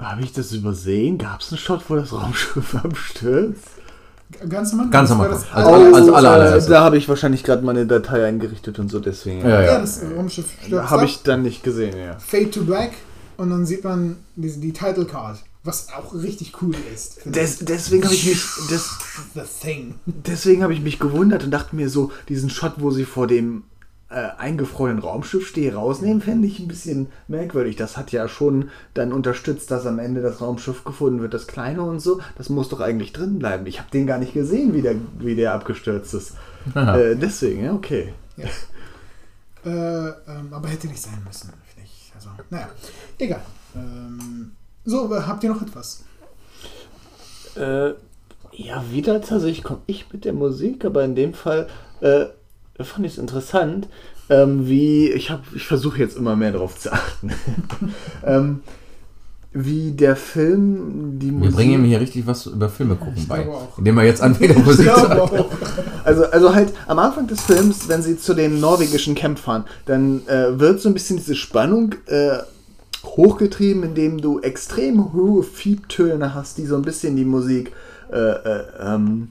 habe ich das übersehen? Gab es einen Shot, wo das Raumschiff abstürzt? Ganz am Anfang. Ganz am Anfang. das- Also- also alle- alle erste. da habe ich wahrscheinlich gerade meine Datei eingerichtet und so, deswegen. Ja, ja, das Raumschiff stürzt Habe ab, ich dann nicht gesehen, ja. Fade to Black und dann sieht man die, die Title Card, was auch richtig cool ist. Des, deswegen habe ich mich. Des. The Thing. deswegen habe ich mich gewundert und dachte mir so, diesen Shot, wo sie vor dem äh, eingefrorenen Raumschiff stehe, rausnehmen, fände ich ein bisschen merkwürdig. Das hat ja schon dann unterstützt, dass am Ende das Raumschiff gefunden wird, das kleine und so. Das muss doch eigentlich drin bleiben. Ich habe den gar nicht gesehen, wie der, wie der abgestürzt ist. Äh, deswegen, ja, okay. Ja. äh, ähm, aber hätte nicht sein müssen, finde ich. Also, naja, egal. Ähm, so, habt ihr noch etwas? Äh, ja, wieder tatsächlich komme ich mit der Musik, aber in dem Fall äh, fand ich es interessant, ähm, wie ich habe, ich versuche jetzt immer mehr darauf zu achten, ähm, wie der Film die Wir Musik. bringen ihm hier richtig was über Filme gucken Ich bei. glaube auch. Indem er jetzt anfängt, Musik Ich zu glaube auch. Also, also halt am Anfang des Films, wenn sie zu dem norwegischen Camp fahren, dann äh, wird so ein bisschen diese Spannung äh, hochgetrieben, indem du extrem hohe Fiebtöne hast, die so ein bisschen die Musik äh, äh, ähm,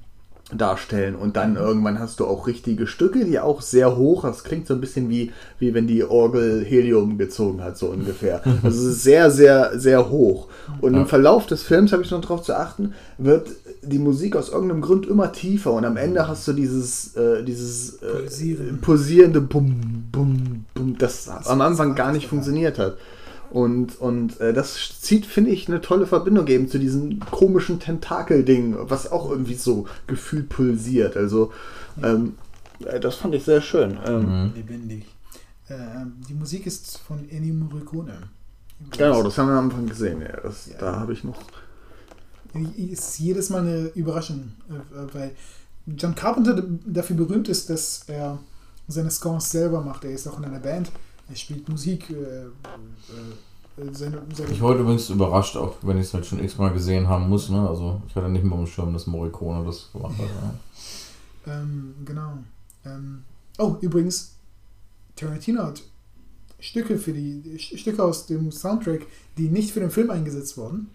darstellen. Und dann irgendwann hast du auch richtige Stücke, die auch sehr hoch, das klingt so ein bisschen wie, wie wenn die Orgel Helium gezogen hat, so ungefähr. Also es ist sehr, sehr, sehr hoch. Und Ja. im Verlauf des Films, habe ich noch darauf zu achten, wird die Musik aus irgendeinem Grund immer tiefer und am Ende hast du dieses, äh, dieses äh, Pulsieren. pulsierende Bum, Bum, Bum, das, Das am Anfang gar nicht funktioniert hat. Und, und äh, das zieht, finde ich, eine tolle Verbindung eben zu diesem komischen Tentakel-Ding, was auch irgendwie so gefühlt pulsiert. Also, ähm, äh, das fand ich sehr schön. Ähm, Mhm. Lebendig. Ähm, die Musik ist von Ennio Morricone. Genau, das haben wir am Anfang gesehen. Ja, das, Ja. Da habe ich noch. Es ist jedes Mal eine Überraschung, äh, weil John Carpenter dafür berühmt ist, dass er seine Scores selber macht. Er ist auch in einer Band, er spielt Musik. Äh, äh, seine, seine Ich heute übrigens überrascht, auch wenn ich es halt schon x-mal gesehen haben muss. Ne? Also ich hatte nicht mal am Schirm, dass Morricone das gemacht hat. Ja. Ähm, genau. Ähm, oh, übrigens, Tarantino hat Stücke für die St- Stücke aus dem Soundtrack, die nicht für den Film eingesetzt wurden,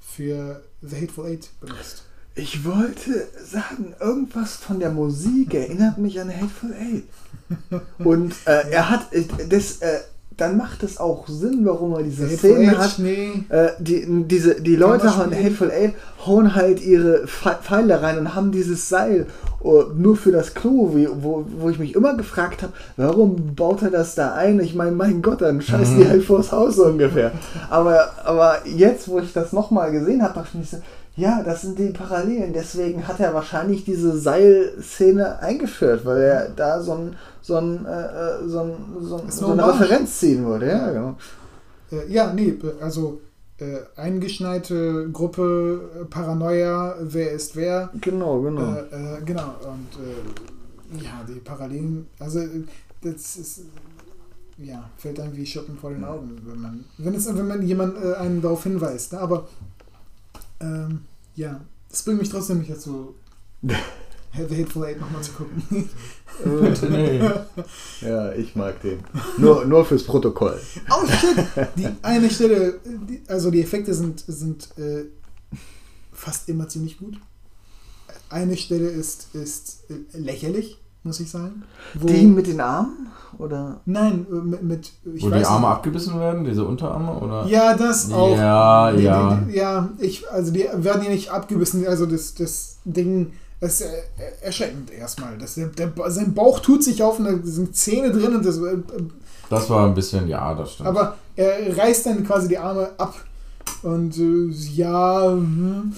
für The Hateful Eight benutzt. Ich wollte sagen, irgendwas von der Musik erinnert mich an Hateful Eight. Und äh, er hat äh, das, äh, dann macht es auch Sinn, warum er diese Hateful Szene Eight, hat. Schnee. Äh, die, diese, die Leute Kammerspiel. Hateful Eight, hauen halt ihre Pfe- Pfeile rein und haben dieses Seil oh, nur für das Klo, wo, wo ich mich immer gefragt habe, warum baut er das da ein? Ich meine, mein Gott, dann scheißen die halt vors Haus so ungefähr. Aber, aber jetzt, wo ich das nochmal gesehen habe, dachte ich mir so, ja, das sind die Parallelen. Deswegen hat er wahrscheinlich diese Seilszene eingeführt, weil er da so ein so, ein, äh, äh, so, ein, so, so eine. Referenz ziehen würde. Ja, genau. Äh, ja, nee, also äh, eingeschneite Gruppe, äh, Paranoia, wer ist wer. Genau, genau. Äh, genau, und ja, die Parallelen, also das ist, ja, fällt einem wie Schuppen vor den Augen, wenn man, wenn, es, wenn man jemand äh, einen darauf hinweist. Ne? Aber ähm, ja, das bringt mich trotzdem nicht dazu, The Hateful Eight nochmal zu gucken. Bitte nee. Ja, ich mag den. Nur, nur fürs Protokoll. Oh shit! Die eine Stelle, die, also die Effekte sind, sind äh, fast immer ziemlich gut. Eine Stelle ist, ist äh, lächerlich, muss ich sagen. Wo, Die mit den Armen? Oder? Nein, äh, mit, mit ich Wo weiß die Arme nicht. abgebissen werden, diese Unterarme? Oder? Ja, das auch. Ja, Die- ja. Die, die, ja, ich, also die werden ja nicht abgebissen, also das, das Ding, das ist äh, erschreckend erstmal. Das, der, der, sein Bauch tut sich auf und da sind Zähne drin und das, äh, Das war ein bisschen, ja, das stimmt. Aber er reißt dann quasi die Arme ab. Und äh, ja, hm.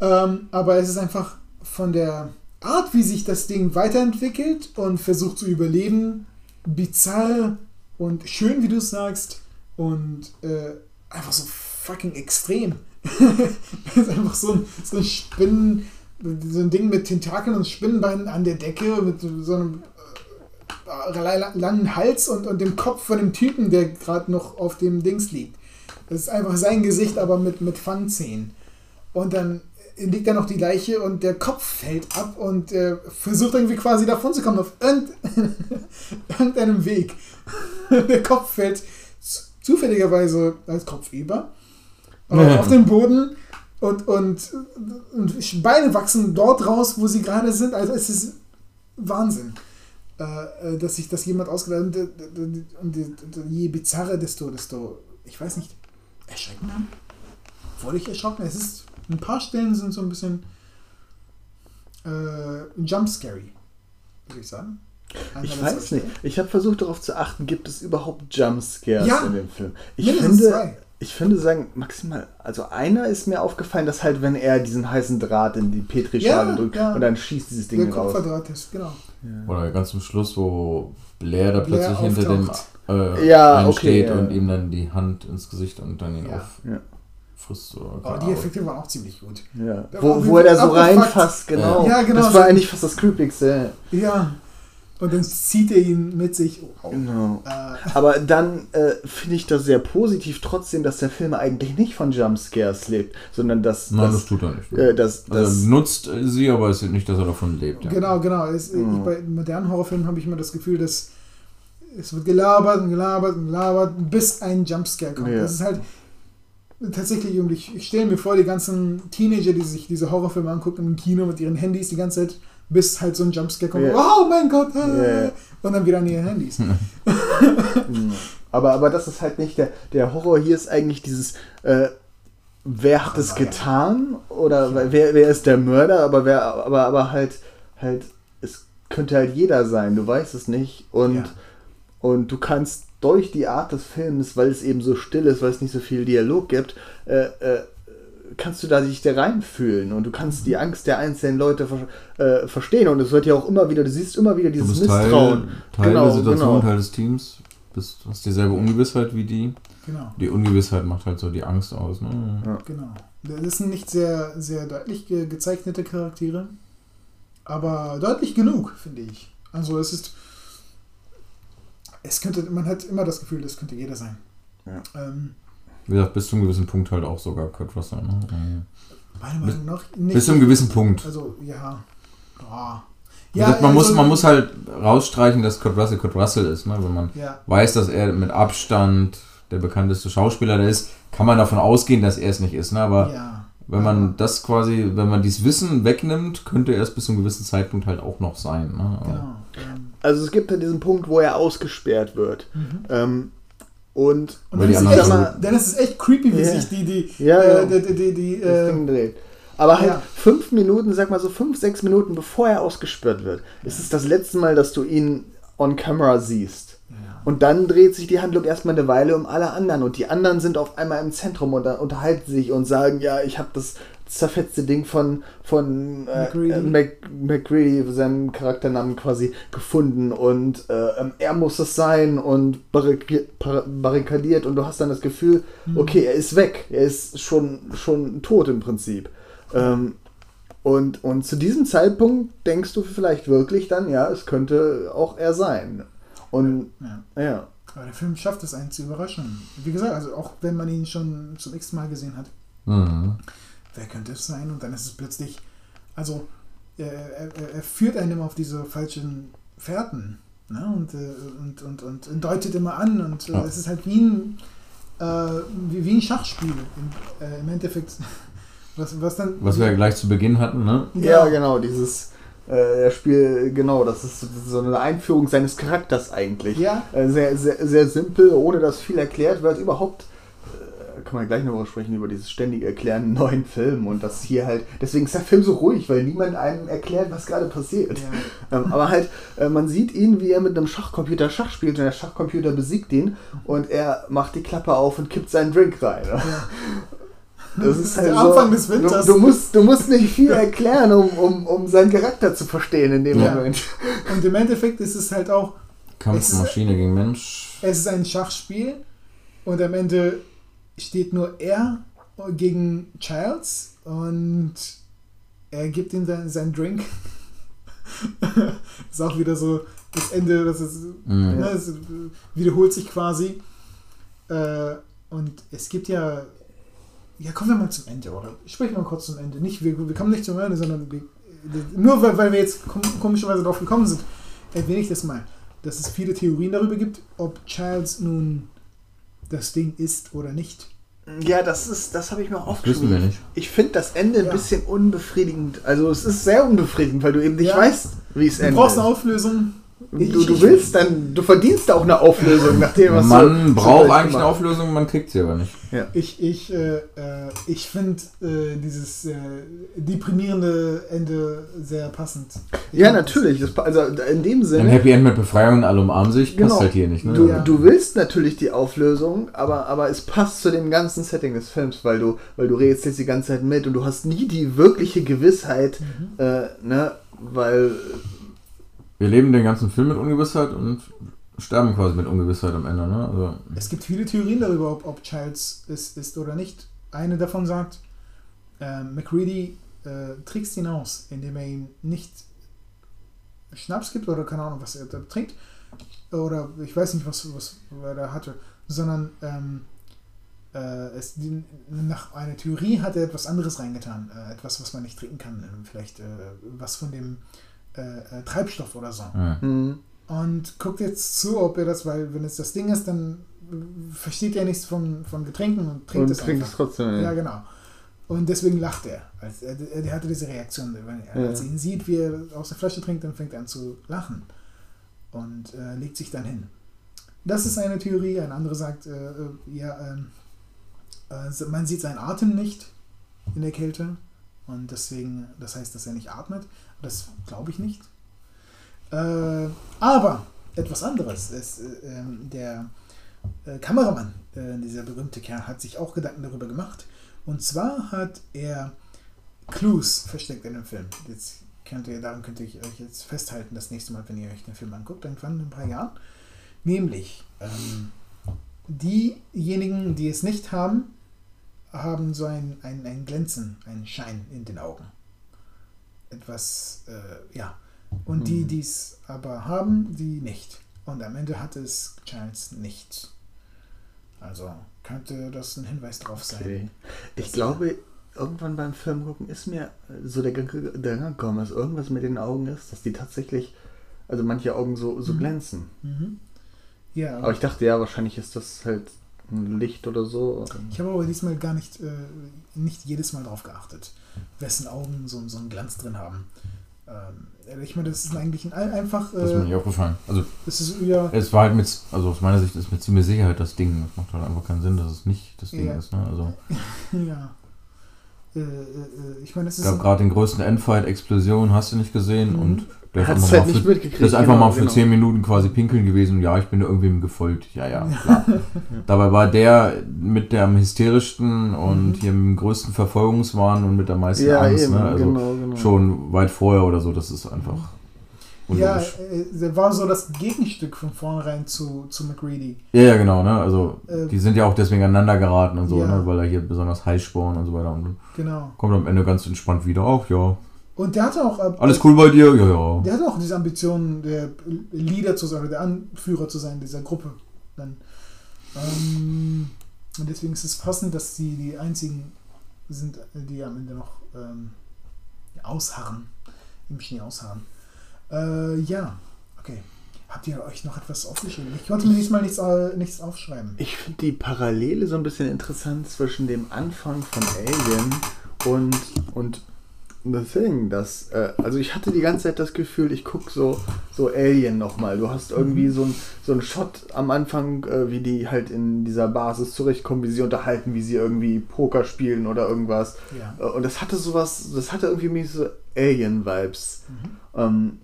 ähm, aber es ist einfach von der Art, wie sich das Ding weiterentwickelt und versucht zu überleben, bizarr und schön, wie du es sagst, und äh, einfach so fucking extrem. es ist einfach so ein, so ein Spinnen, so ein Ding mit Tentakeln und Spinnenbeinen an der Decke, mit so einem äh, langen Hals und, und dem Kopf von dem Typen, der gerade noch auf dem Dings liegt. Das ist einfach sein Gesicht, aber mit, mit Fangzähnen. Und dann liegt da noch die Leiche und der Kopf fällt ab und äh, versucht irgendwie quasi davon zu kommen auf irgend, irgendeinem Weg. der Kopf fällt zufälligerweise als Kopf über äh, auf den Boden und, und, und Beine wachsen dort raus, wo sie gerade sind. Also es ist Wahnsinn, äh, äh, dass sich das jemand ausgedacht hat. Und, äh, und, und, und je bizarrer, desto, desto, ich weiß nicht, erschreckender. Wurde ich erschrocken? Es ist, ein paar Stellen sind so ein bisschen äh, jumpscary, würde ich sagen. Ich weiß nicht. Ich habe versucht darauf zu achten, gibt es überhaupt Jumpscares Ja. in dem Film? Ich finde, zwei. ich finde sagen, maximal, also einer ist mir aufgefallen, dass halt, wenn er diesen heißen Draht in die Petrischale Ja, drückt ja. und dann schießt dieses Ding Der raus. Kupferdraht ist, genau. Oder ganz zum Schluss, wo Blair da Blair plötzlich hinter dem äh, Ja, okay, steht ja. und ihm dann die Hand ins Gesicht und dann ihn Ja. Auffrisst. Ja. Oder Oh, keine die. Effekte waren auch ziemlich gut. Ja. Wo, wo er da so reinfasst, genau. Ja, genau, Das war eigentlich fast das Creepigste. Ja. Und dann zieht er ihn mit sich. Oh, Genau. äh, Aber dann äh, finde ich das sehr positiv trotzdem, dass der Film eigentlich nicht von Jumpscares lebt, sondern dass, Nein, das dass, tut er nicht. äh, dass, dass also nutzt sie, aber es ist nicht, dass er davon lebt. Ja. Genau, genau. Es, Mhm. ich, bei modernen Horrorfilmen habe ich immer das Gefühl, dass es wird gelabert und gelabert und gelabert, bis ein Jumpscare kommt. Ja. Das ist halt tatsächlich, ich, ich stelle mir vor, die ganzen Teenager, die sich diese Horrorfilme angucken im Kino mit ihren Handys die ganze Zeit, bis halt so ein Jumpscare kommt. Ja. Oh mein Gott! Ja. Und dann wieder an ihre Handys. Mhm. Aber, aber das ist halt nicht der, der Horror. Hier ist eigentlich dieses, äh, wer hat es ja. getan? Oder wer, wer ist der Mörder? Aber wer, aber, aber halt, halt, es könnte halt jeder sein, du weißt es nicht. Und, Ja. und du kannst durch die Art des Films, weil es eben so still ist, weil es nicht so viel Dialog gibt, äh, äh, kannst du da dich da reinfühlen und du kannst die Angst der einzelnen Leute ver äh, verstehen und es wird ja auch immer wieder, du siehst immer wieder Du dieses bist Teil, Misstrauen. Teil Genau, der Situation, genau. Teil des Teams. Bist, hast dieselbe Ungewissheit wie die. Genau, Die Ungewissheit macht halt so die Angst aus. Ne? Ja. genau. Das sind nicht sehr, sehr deutlich ge gezeichnete Charaktere, aber deutlich genug, finde ich. Also es ist. Es könnte, man hat immer das Gefühl, das könnte jeder sein. Ja. Ähm, Wie gesagt, bis zu einem gewissen Punkt halt auch sogar Kurt Russell. Ne? meiner Meinung nach nicht. Bis zu einem gewissen Punkt. Also, ja. Ja, Wie gesagt, man, also- muss, man muss halt rausstreichen, dass Kurt Russell Kurt Russell ist. Ne? Wenn man Ja, weiß, dass er mit Abstand der bekannteste Schauspieler da ist, kann man davon ausgehen, dass er es nicht ist. Ne? Aber ja. wenn man das quasi, wenn man dieses Wissen wegnimmt, könnte er es bis zu einem gewissen Zeitpunkt halt auch noch sein. Ne? Genau. Also es gibt ja diesen Punkt, wo er ausgesperrt wird. mhm. Ähm, und Und dann die ist, echt, so- dann ist es echt creepy, wie Ja. sich die, die, Ja, ja. äh, die, die, die, die das äh, Ding dreht. Aber halt ja. fünf Minuten, sag mal so fünf, sechs Minuten bevor er ausgesperrt wird, ist es das letzte Mal, dass du ihn on camera siehst. Und dann dreht sich die Handlung erstmal eine Weile um alle anderen und die anderen sind auf einmal im Zentrum und dann unterhalten sich und sagen, ja, ich habe das zerfetzte Ding von, von äh, McGreedy. äh, Mac, seinem Charakternamen quasi, gefunden und äh, ähm, er muss es sein und barrikadiert und du hast dann das Gefühl, Mhm. okay, er ist weg, er ist schon, schon tot im Prinzip. Ähm, und, und zu diesem Zeitpunkt denkst du vielleicht wirklich dann, ja, es könnte auch er sein. Und ja. ja, Aber der Film schafft es, einen zu überraschen. Wie gesagt, also auch wenn man ihn schon zum x Mal gesehen hat, Mhm. Wer könnte es sein? Und dann ist es plötzlich, also er, er, er führt einen immer auf diese falschen Fährten ne? und, äh, und, und, und deutet immer an und äh, Ja. es ist halt wie ein, äh, wie, wie ein Schachspiel im, äh, im Endeffekt. Was, was dann. Was wir ja gleich zu Beginn hatten, ne? ja, genau, dieses äh, Spiel, genau, das ist so eine Einführung seines Charakters eigentlich. Ja, Äh, sehr, sehr, sehr simpel, ohne dass viel erklärt wird. Überhaupt äh, kann man gleich noch mal sprechen über dieses ständige Erklären in neuen Filmen und das hier halt. Deswegen ist der Film so ruhig, weil niemand einem erklärt, was gerade passiert. ja. Ähm, aber halt, äh, man sieht ihn, wie er mit einem Schachcomputer Schach spielt und der Schachcomputer besiegt ihn und er macht die Klappe auf und kippt seinen Drink rein. Ne? Das ist halt Der so, Anfang des Winters. Du, du, musst, du musst nicht viel erklären, um, um, um seinen Charakter zu verstehen in dem Ja. Moment. Und im Endeffekt ist es halt auch, Kampf Es ist- Maschine gegen Mensch. es ist ein Schachspiel und am Ende steht nur er gegen Childs und er gibt ihm seinen, seinen Drink. ist auch wieder so das Ende, das ist, Mhm. ne, es wiederholt sich quasi. Äh, und es gibt ja, ja, kommen wir mal zum Ende, oder? Sprechen wir mal kurz zum Ende. Nicht, wir, wir kommen nicht zum Ende, sondern wir, nur weil, weil wir jetzt kom komischerweise drauf gekommen sind, erwähne ich das mal, dass es viele Theorien darüber gibt, ob Childs nun das Ding ist oder nicht. Ja, das ist, das habe ich mir auch Das wissen wir aufgeschrieben. nicht. Ich finde das Ende ein Ja. bisschen unbefriedigend. Also es ist sehr unbefriedigend, weil du eben nicht Ja. weißt, wie es Du endet. brauchst eine Auflösung. Du, du willst dann, du verdienst auch eine Auflösung, nachdem was Man du, braucht so eigentlich eine gemacht. Auflösung, man kriegt sie aber nicht. Ich, ich, äh, äh, ich finde äh, dieses äh, deprimierende Ende sehr passend. Ich Ja, natürlich. Das, also in dem Ein Sinne. Happy End mit Befreiung und alle umarmen sich passt Genau. halt hier nicht. Ne? Du, Ja. du willst natürlich die Auflösung, aber, aber es passt zu dem ganzen Setting des Films, weil du, weil du redest jetzt die ganze Zeit mit und du hast nie die wirkliche Gewissheit, Mhm. äh, ne, weil Wir leben den ganzen Film mit Ungewissheit und sterben quasi mit Ungewissheit am Ende. Ne? Also, Es gibt viele Theorien darüber, ob, ob Childs es ist oder nicht. Eine davon sagt, äh, McReady äh, trickst ihn aus, indem er ihm nicht Schnaps gibt oder keine Ahnung, was er da trinkt. Oder ich weiß nicht, was, was er da hatte, sondern ähm, äh, es, nach einer Theorie hat er etwas anderes reingetan. Äh, etwas, was man nicht trinken kann. Äh, vielleicht äh, was von dem äh, äh, Treibstoff oder so ja. hm, und guckt jetzt zu, ob er das, weil wenn es das Ding ist, dann äh, versteht er nichts von, von Getränken und trinkt und es trinkst einfach. trotzdem. Ja, Ja, genau. Und deswegen lacht er. Als, er, er hatte diese Reaktion. Wenn er, Ja. Als er ihn sieht, wie er aus der Flasche trinkt, dann fängt er an zu lachen. Und äh, legt sich dann hin. Das ist eine Theorie. Eine andere sagt, äh, äh, ja, ähm, äh, man sieht seinen Atem nicht in der Kälte. Und deswegen, das heißt, dass er nicht atmet. Das glaube ich nicht. Äh, aber etwas anderes ist, äh, ähm, der äh, Kameramann, äh, dieser berühmte Kerl, hat sich auch Gedanken darüber gemacht. Und zwar hat er Clues versteckt in dem Film. Jetzt könnt ihr, daran könnt ihr euch jetzt festhalten, das nächste Mal, wenn ihr euch den Film anguckt, irgendwann in ein paar Jahren. Nämlich, ähm, diejenigen, die es nicht haben, haben so ein, ein, ein Glänzen, einen Schein in den Augen. Etwas, äh, ja. Und die, Hm. die es aber haben, die nicht. Und am Ende hat es Charles nicht. Also könnte das ein Hinweis drauf sein. okay. Ich glaube, irgendwann beim Film gucken ist mir so der Gedanke Gedanke gekommen, dass irgendwas mit den Augen ist, dass die tatsächlich, also manche Augen so, so Mhm. glänzen. Mhm. Ja, Aber ich dachte, ja, wahrscheinlich ist das halt Licht oder so. Ich habe aber diesmal gar nicht, äh, nicht jedes Mal darauf geachtet, wessen Augen so, so einen Glanz drin haben. Ähm, ich meine, das ist eigentlich ein, ein- einfach. Das ist mir Äh, nicht aufgefallen. Also es ist ja. es war halt mit, also aus meiner Sicht ist mit ziemlich Sicherheit das Ding. Das macht halt einfach keinen Sinn, dass es nicht das Ding Ja. ist. Ne? Also ja. Äh, äh, äh, ich meine, es es ist. gab gerade den größten Endfight, Explosion, hast du nicht gesehen Mhm. und ist Hat es halt nicht für, mitgekriegt. das ist einfach genau, mal für genau. 10 Minuten quasi pinkeln gewesen. Ja, ich bin irgendwem gefolgt. Ja, ja, klar. Dabei war der mit der am hysterischsten und Mhm. hier mit dem größten Verfolgungswahn und mit der meisten Ja, Angst. eben, Ne? Also genau, genau. schon weit vorher oder so. Das ist einfach ja, unlogisch. äh, der war so das Gegenstück von vornherein zu, zu McReady. Ja, ja, genau. Ne? Also Äh, die sind ja auch deswegen aneinander geraten und so, Ja. ne? weil er hier besonders heiß sporn und so weiter. Und Genau. kommt am Ende ganz entspannt wieder. Auch ja, Und der hatte auch. Äh, alles cool bei dir? Ja, ja. Der hatte auch diese Ambition, der Leader zu sein, der Anführer zu sein dieser Gruppe. Dann. Ähm, und deswegen ist es passend, dass sie die einzigen sind, die am Ende noch ähm, ausharren, im Schnee ausharren. Äh, ja, okay. Habt ihr euch noch etwas aufgeschrieben? Ich konnte mir diesmal nichts, äh, nichts aufschreiben. Ich finde die Parallele so ein bisschen interessant zwischen dem Anfang von Alien und, und The Thing. Das, äh, also ich hatte die ganze Zeit das Gefühl, ich gucke so, so Alien nochmal. Du hast irgendwie Mhm. so ein so ein Shot am Anfang, äh, wie die halt in dieser Basis zurechtkommen, wie sie unterhalten, wie sie irgendwie Poker spielen oder irgendwas. Ja. Äh, Und das hatte sowas, das hatte irgendwie mich so Alien-Vibes. Mhm. Ähm,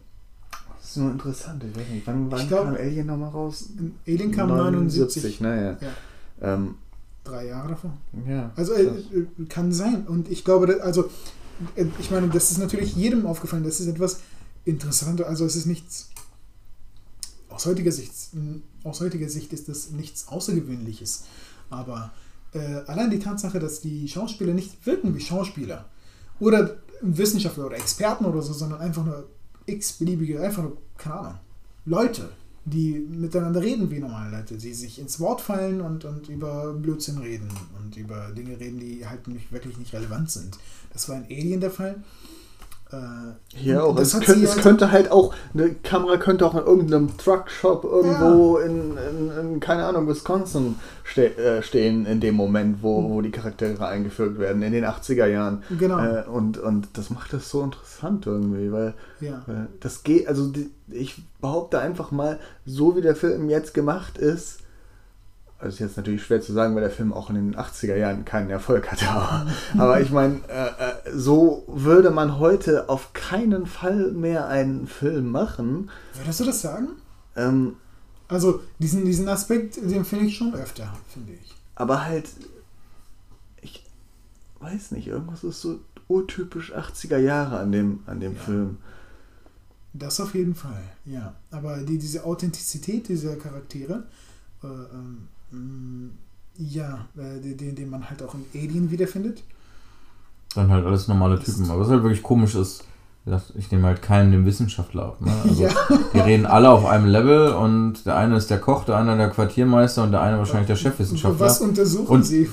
das ist nur interessant, ich weiß nicht, wann, wann glaub- kam Alien nochmal raus? Alien kam 79, naja. Ja. Ähm, drei Jahre davor. ja. Also äh, äh, kann sein. Und ich glaube, also ich meine, das ist natürlich jedem aufgefallen. Das ist etwas Interessantes. Also es ist nichts aus heutiger Sicht. Aus heutiger Sicht ist das nichts Außergewöhnliches. Aber äh, allein die Tatsache, dass die Schauspieler nicht wirken wie Schauspieler oder Wissenschaftler oder Experten oder so, sondern einfach nur x-beliebige, einfach nur, keine Ahnung, Leute, die miteinander reden wie normale Leute, die sich ins Wort fallen und, und über Blödsinn reden und über Dinge reden, die halt nicht, wirklich nicht relevant sind. Das war in Alien der Fall. Äh, Hier auch. Es, könnte, es halt- könnte halt auch, eine Kamera könnte auch in irgendeinem Truckshop irgendwo in, in, in, keine Ahnung, Wisconsin ste äh, stehen in dem Moment, wo, wo die Charaktere eingeführt werden, in den 80er Jahren. Genau. Äh, und, und das macht das so interessant irgendwie, weil, Ja. weil das geht, also die, ich behaupte einfach mal, so wie der Film jetzt gemacht ist, also ist jetzt natürlich schwer zu sagen, weil der Film auch in den 80er Jahren keinen Erfolg hatte. Aber, aber ich meine, äh, äh, so würde man heute auf keinen Fall mehr einen Film machen. Würdest du das sagen? Ähm, Also diesen, diesen Aspekt, den finde ich schon öfter, finde ich. aber halt, ich weiß nicht, irgendwas ist so urtypisch 80er Jahre an dem, an dem Ja. Film. Das auf jeden Fall, ja. Aber die, diese Authentizität dieser Charaktere, äh, ähm, ja, äh, den, den, man halt auch in Alien wiederfindet. Dann halt alles normale Typen. Aber was halt wirklich komisch ist, ich nehme halt keinen den Wissenschaftler ab. Ne? Also, Ja. Die reden alle auf einem Level und der eine ist der Koch, der andere der Quartiermeister und der eine wahrscheinlich der Chefwissenschaftler. Was untersuchen Und- sie?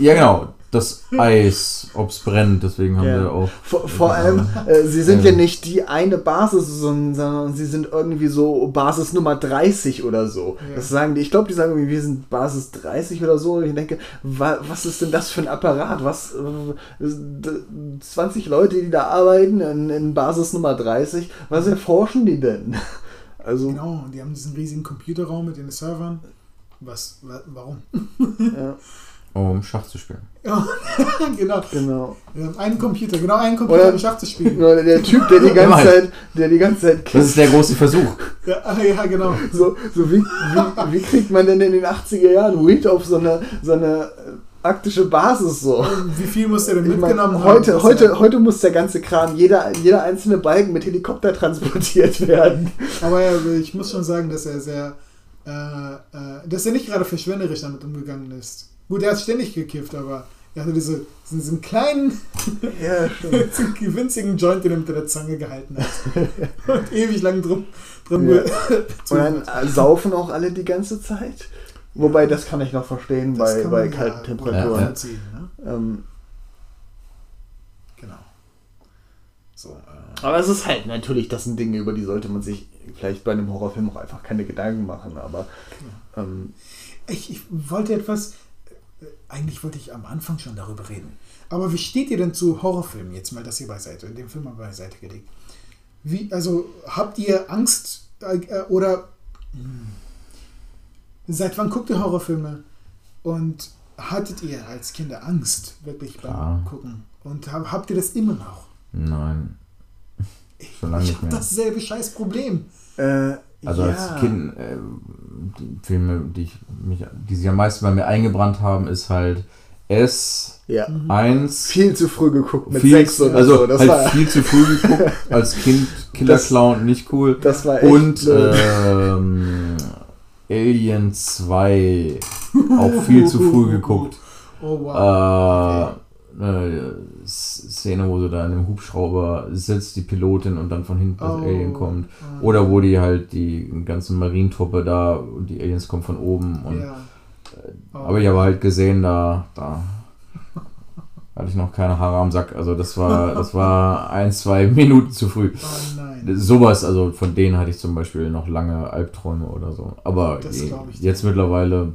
Ja, genau. Das Eis, ob es brennt, deswegen haben Ja. wir auch. Vor, vor allem, äh, sie sind Ja. ja nicht die eine Basis, sondern, sie sind irgendwie so Basis Nummer 30 oder so. Ja. Das sagen die, ich glaube, die sagen irgendwie, wir sind Basis 30 oder so. Und ich denke, wa, was ist denn das für ein Apparat? Was, äh, d- 20 Leute, die da arbeiten in, in Basis Nummer 30, was erforschen die denn? Also, Genau, die haben diesen riesigen Computerraum mit den Servern. Was, wa, warum? ja, Um Schach zu spielen. Ja, genau. genau. Wir haben einen Computer, genau einen Computer, Oder- um Schach zu spielen. Nur Der Typ, der die ganze. Zeit, der die ganze Zeit Das ist der große Versuch. Ja, ja genau. So, so wie, wie, wie kriegt man denn in den 80er Jahren Weed auf so eine, so eine äh, arktische Basis so? Wie viel muss der denn Ich mein, mitgenommen heute, haben? heute, heute muss der ganze Kram, jeder, jeder einzelne Balken mit Helikopter transportiert werden. Aber ja, ich muss schon sagen, dass er sehr, äh, äh, dass er nicht gerade verschwenderisch damit umgegangen ist. Gut, er hat ständig gekifft, aber er hatte diese, diesen, diesen kleinen, Ja, winzigen Joint, den er mit der Zange gehalten hat. Und ewig lang drum, drum Ja. Und dann äh, saufen auch alle die ganze Zeit. Wobei, das kann ich noch verstehen Das bei, bei kalten ja Temperaturen. nachvollziehen, ne? Ähm, Genau. So, äh, aber es ist halt natürlich, das sind Dinge, über die sollte man sich vielleicht bei einem Horrorfilm auch einfach keine Gedanken machen. Aber ähm, Ich, ich wollte etwas, eigentlich wollte ich am Anfang schon darüber reden. Aber wie steht ihr denn zu Horrorfilmen? Jetzt mal das hier beiseite, in dem Film mal beiseite gelegt. Wie, also habt ihr Angst äh, äh, oder hm, seit wann guckt ihr Horrorfilme? Und hattet ihr als Kinder Angst wirklich beim Klar. Gucken? Und hab, habt ihr das immer noch? Nein. Schon lange ich habe dasselbe scheiß Problem. Also ja. als Kind, äh, die Filme, die, ich mich, die sich am meisten bei mir eingebrannt haben, ist halt S, Ja. 1, Viel zu früh geguckt mit viel, sechs oder also so. Das halt war, viel zu früh geguckt, als Kind Killer Das- Clown, nicht cool. das war echt Und ähm, Alien 2 auch viel zu früh geguckt. Oh wow. Äh, äh, Szene, wo sie da in dem Hubschrauber sitzt, die Pilotin und dann von hinten das Oh. Alien kommt. Oder wo die halt die ganze Marientruppe da und die Aliens kommen von oben. Und, ja. Oh. Aber ich habe halt gesehen, da, da hatte ich noch keine Haare am Sack. Also das war, das war ein, zwei Minuten zu früh. Oh nein. Sowas, also von denen hatte ich zum Beispiel noch lange Albträume oder so. Aber Das jetzt mittlerweile.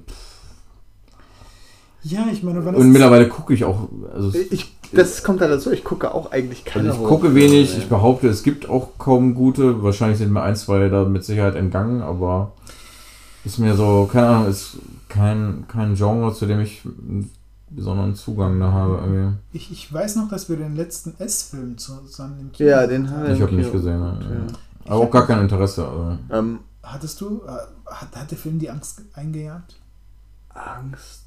Ja, ich meine, wann Und mittlerweile gucke ich auch. Also ich, das kommt da dazu, ich gucke auch eigentlich keine Also ich gucke wenig, ich behaupte, es gibt auch kaum gute. Wahrscheinlich sind mir ein, zwei da mit Sicherheit entgangen, aber ist mir so, keine Ahnung, ist kein, kein Genre, zu dem ich einen besonderen Zugang da habe. Ich, ich weiß noch, dass wir den letzten S-Film zusammen im Kino Ja, den haben wir Ich habe im nicht gesehen. Ja. Ja. Aber auch gar kein Interesse. Also. Ähm, Hattest du, äh, hat, hat der Film die Angst eingejagt? Angst.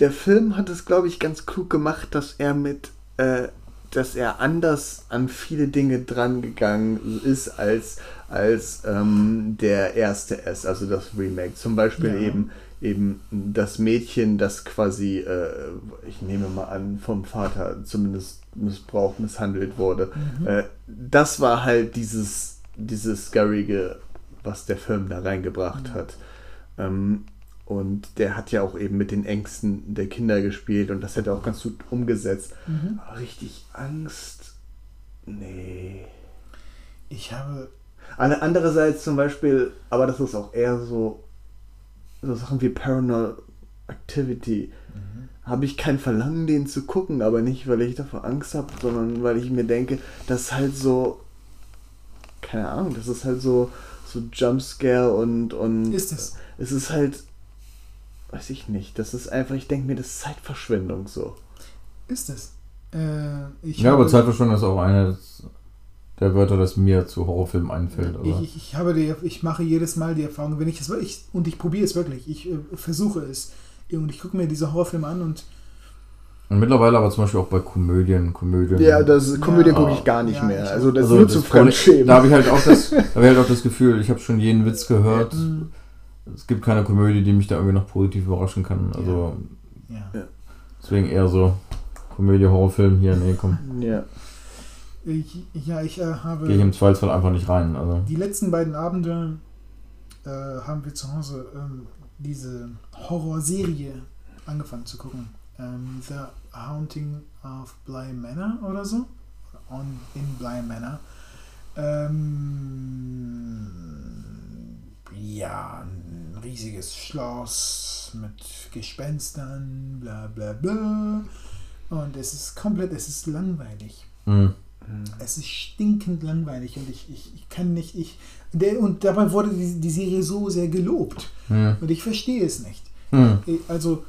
Der Film hat es, glaube ich, ganz klug gemacht, dass er mit, äh, dass er anders an viele Dinge dran gegangen ist als, als ähm, der erste S, also das Remake. Zum Beispiel Ja. eben, eben das Mädchen, das quasi, äh, ich nehme mal an, vom Vater zumindest missbraucht, misshandelt wurde. Äh, das war halt dieses, dieses Scarige, was der Film da reingebracht hat. Ähm, und der hat ja auch eben mit den Ängsten der Kinder gespielt und das hat er auch ganz gut umgesetzt. Mhm. Aber richtig Angst Nee. Ich habe. Andererseits zum Beispiel, aber das ist auch eher so, so Sachen wie Paranormal Activity. Habe ich kein Verlangen, den zu gucken, aber nicht, weil ich davor Angst habe, sondern weil ich mir denke, das ist halt so, keine Ahnung, das ist halt so, so Jumpscare und, und Ist es? es ist halt, weiß ich nicht, das ist einfach, ich denke mir, das ist Zeitverschwendung so. Ist es? Äh, ich Ja, aber Zeitverschwendung ist auch eines der Wörter, das mir zu Horrorfilmen einfällt. Ich, ich, ich habe die, ich mache jedes Mal die Erfahrung, wenn ich es wirklich, und ich probiere es wirklich, ich äh, versuche es. Und ich gucke mir diese Horrorfilme an und Und mittlerweile aber zum Beispiel auch bei Komödien, Komödien. Ja, das Komödien Ja. gucke ich gar nicht Ja, mehr. Also das Also ist nur das zu Fremdschämen. Da habe ich halt auch das, da habe ich halt auch das Gefühl, ich habe schon jeden Witz gehört. Mhm. Es gibt keine Komödie, die mich da irgendwie noch positiv überraschen kann. Also ja. deswegen eher so Komödie, Horrorfilm hier, nee, komm. Ja. Ich, ja, ich äh, habe Gehe ich im Zweifelsfall einfach nicht rein. Also. die letzten beiden Abende äh, haben wir zu Hause ähm, diese Horrorserie angefangen zu gucken. Ähm, The Haunting of Bly Manor oder so. On, in Bly Manor. Ähm, ja, riesiges Schloss mit Gespenstern, bla bla bla. Und es ist komplett, es ist langweilig. Mhm. Es ist stinkend langweilig und ich, ich, ich kann nicht, ich. Der, und dabei wurde die, die Serie so sehr gelobt. Mhm. Und ich verstehe es nicht. Mhm. Also,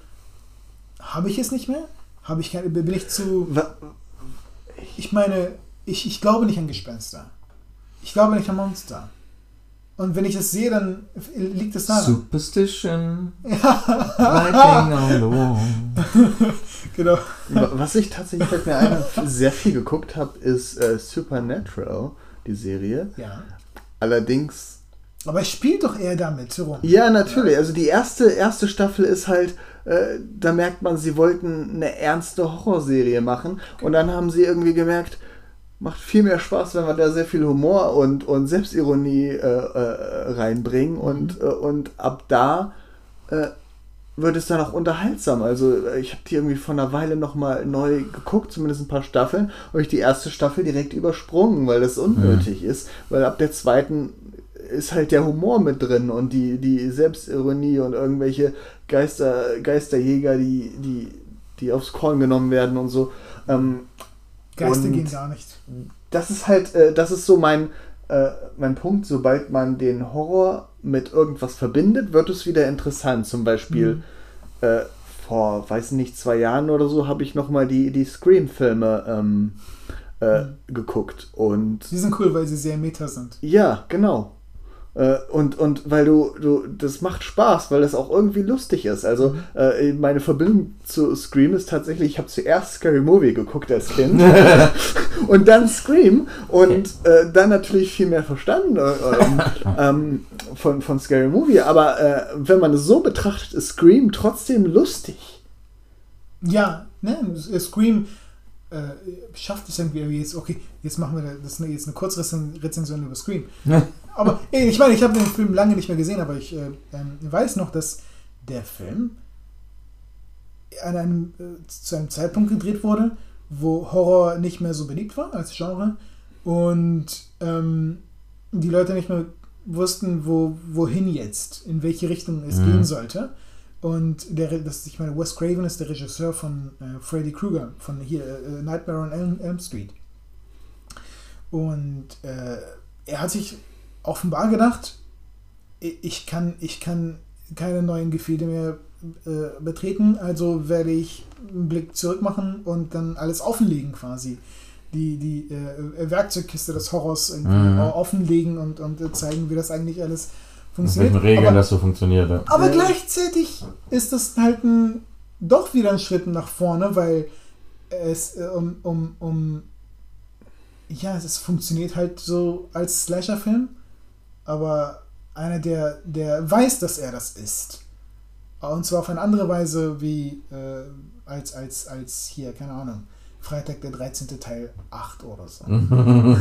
habe ich es nicht mehr? Habe ich keine, bin ich zu. Ich meine, ich, ich glaube nicht an Gespenster. Ich glaube nicht an Monster. Und wenn ich das sehe, dann liegt es daran. Superstition. Writing on the wall. Genau. wa- Was ich tatsächlich fällt mir ein, sehr viel geguckt habe, ist äh, Supernatural, die Serie. Ja. Allerdings Aber es spielt doch eher damit rum. Ja, natürlich. Also die erste, erste Staffel ist halt, äh, da merkt man, sie wollten eine ernste Horrorserie machen und dann haben sie irgendwie gemerkt, macht viel mehr Spaß, wenn wir da sehr viel Humor und, und Selbstironie äh, äh, reinbringen und, äh, und ab da äh, wird es dann auch unterhaltsam. Also äh, ich habe die irgendwie vor einer Weile nochmal neu geguckt, zumindest ein paar Staffeln, und ich die erste Staffel direkt übersprungen, weil das unnötig ist, weil ab der zweiten ist halt der Humor mit drin und die, die Selbstironie und irgendwelche Geister, Geisterjäger, die, die, die aufs Korn genommen werden und so. Ähm, Geister gehen gar nicht. das ist halt, äh, das ist so mein, äh, mein Punkt. Sobald man den Horror mit irgendwas verbindet, wird es wieder interessant. Zum Beispiel Mhm. äh, vor, weiß nicht, zwei Jahren oder so habe ich nochmal die, die Scream-Filme ähm, äh, Mhm. geguckt. Und Die sind cool, weil sie sehr meta sind. ja, genau. Äh, Und, und weil du, du, das macht Spaß, weil das auch irgendwie lustig ist. Also Mhm. äh, meine Verbindung zu Scream ist tatsächlich, ich habe zuerst Scary Movie geguckt als Kind und dann Scream und äh, dann natürlich viel mehr verstanden äh, ähm, ähm, von, von Scary Movie. Aber äh, wenn man es so betrachtet, ist Scream trotzdem lustig. Ja, ne, Scream äh, schafft es irgendwie jetzt, okay, jetzt machen wir das jetzt eine Kurzrezension über Scream. Aber ey, ich meine, ich habe den Film lange nicht mehr gesehen, aber ich äh, ähm, weiß noch, dass der Film an einem, äh, zu einem Zeitpunkt gedreht wurde, wo Horror nicht mehr so beliebt war als Genre und ähm, die Leute nicht mehr wussten, wo, wohin jetzt, in welche Richtung es Mhm. gehen sollte. Und der, das, ich meine, Wes Craven ist der Regisseur von äh, Freddy Krueger, von hier äh, Nightmare on Elm, Elm Street. Und äh, er hat sich offenbar gedacht, i- ich kann, ich kann keine neuen Gefilde mehr äh, betreten, also werde ich einen Blick zurück machen und dann alles offenlegen quasi. Die, die äh, Werkzeugkiste des Horrors irgendwie Mhm. offenlegen und, und äh, zeigen, wie das eigentlich alles Mit funktioniert. welchen Regeln Aber- das so funktioniert. Ja. aber Ja. gleichzeitig ist das halt ein, doch wieder ein Schritt nach vorne, weil es äh, um, um, um ja, es funktioniert halt so als Slasher-Film, aber einer, der, der weiß, dass er das ist. Und zwar auf eine andere Weise wie äh, als, als, als hier, keine Ahnung, Freitag der 13. Teil 8 oder so.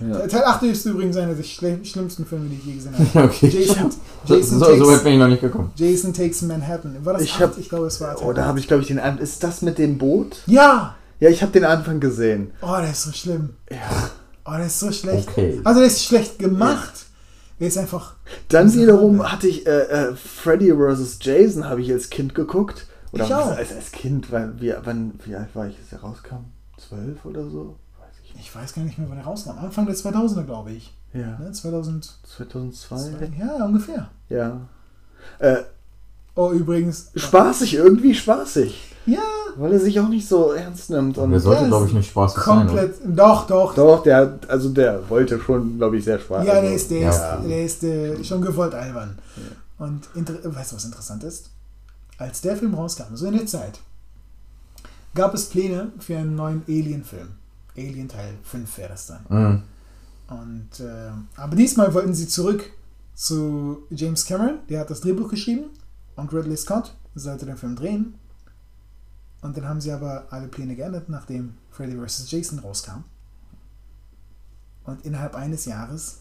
Ja. Teil 8 ist übrigens einer der schl schlimmsten Filme, die ich je gesehen habe. okay. Jason, So, Jason, so, so weit takes, bin ich noch nicht gekommen. Jason Takes Manhattan. War das Ich 8? hab- ich glaube, es war Teil Oh, da 8. habe ich, glaube ich, den. Ist das mit dem Boot? Ja! Ja, ich habe den Anfang gesehen. Oh, der ist so schlimm. Ja. Oh, der ist so schlecht. Okay. Also der ist schlecht gemacht. Der ist einfach. Dann wiederum Hammer. hatte ich äh, äh, Freddy vs. Jason habe ich als Kind geguckt. Oder Ich auch. Als, als Kind, weil, wie, wann, wie alt war ich, als er rauskam? Zwölf oder so? Weiß ich nicht. Ich weiß gar nicht mehr, wann der rauskam. Anfang der 2000er, glaube ich. Ja. Ne? 2002. 2002? Ja, ungefähr. Ja. Äh, Oh, übrigens. spaßig, irgendwie spaßig. Ja, Weil er sich auch nicht so ernst nimmt. Und Der sollte, Ja, glaube ich, nicht spaßig sein. komplett. Doch, doch. Doch, der, hat- also der wollte schon, glaube ich, sehr Spaß. Ja, also, der ist, der Ja. ist, der ist äh, schon gewollt albern. Und inter weißt du, was interessant ist? Als der Film rauskam, so in der Zeit, gab es Pläne für einen neuen Alien-Film. Alien Teil 5 wäre das dann. Mhm. Und, äh, aber diesmal wollten sie zurück zu James Cameron, der hat das Drehbuch geschrieben, und Ridley Scott sollte den Film drehen. Und dann haben sie aber alle Pläne geändert, nachdem Freddy vs. Jason rauskam. Und innerhalb eines Jahres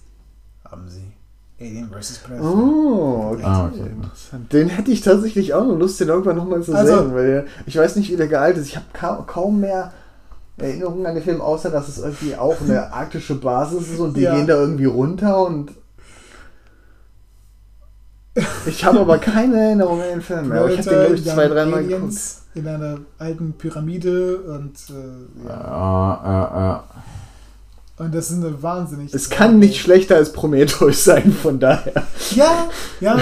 haben sie Alien vs. Predator. Oh, okay. Ah, okay. Interessant. Den hätte ich tatsächlich auch noch Lust, den irgendwann nochmal zu Also- sehen, weil ich weiß nicht, wie der gealtert ist. Ich habe kaum, kaum mehr Erinnerungen an den Film, außer dass es irgendwie auch eine arktische Basis ist und die Ja. gehen da irgendwie runter und ich habe aber keine Erinnerung an den Film mehr. Ich habe den, glaube ich, zwei, dreimal geguckt. In einer alten Pyramide und, äh, ja. Ja, und das ist eine wahnsinnig. Es kann nicht schlechter als Prometheus sein, von daher. Ja, ja.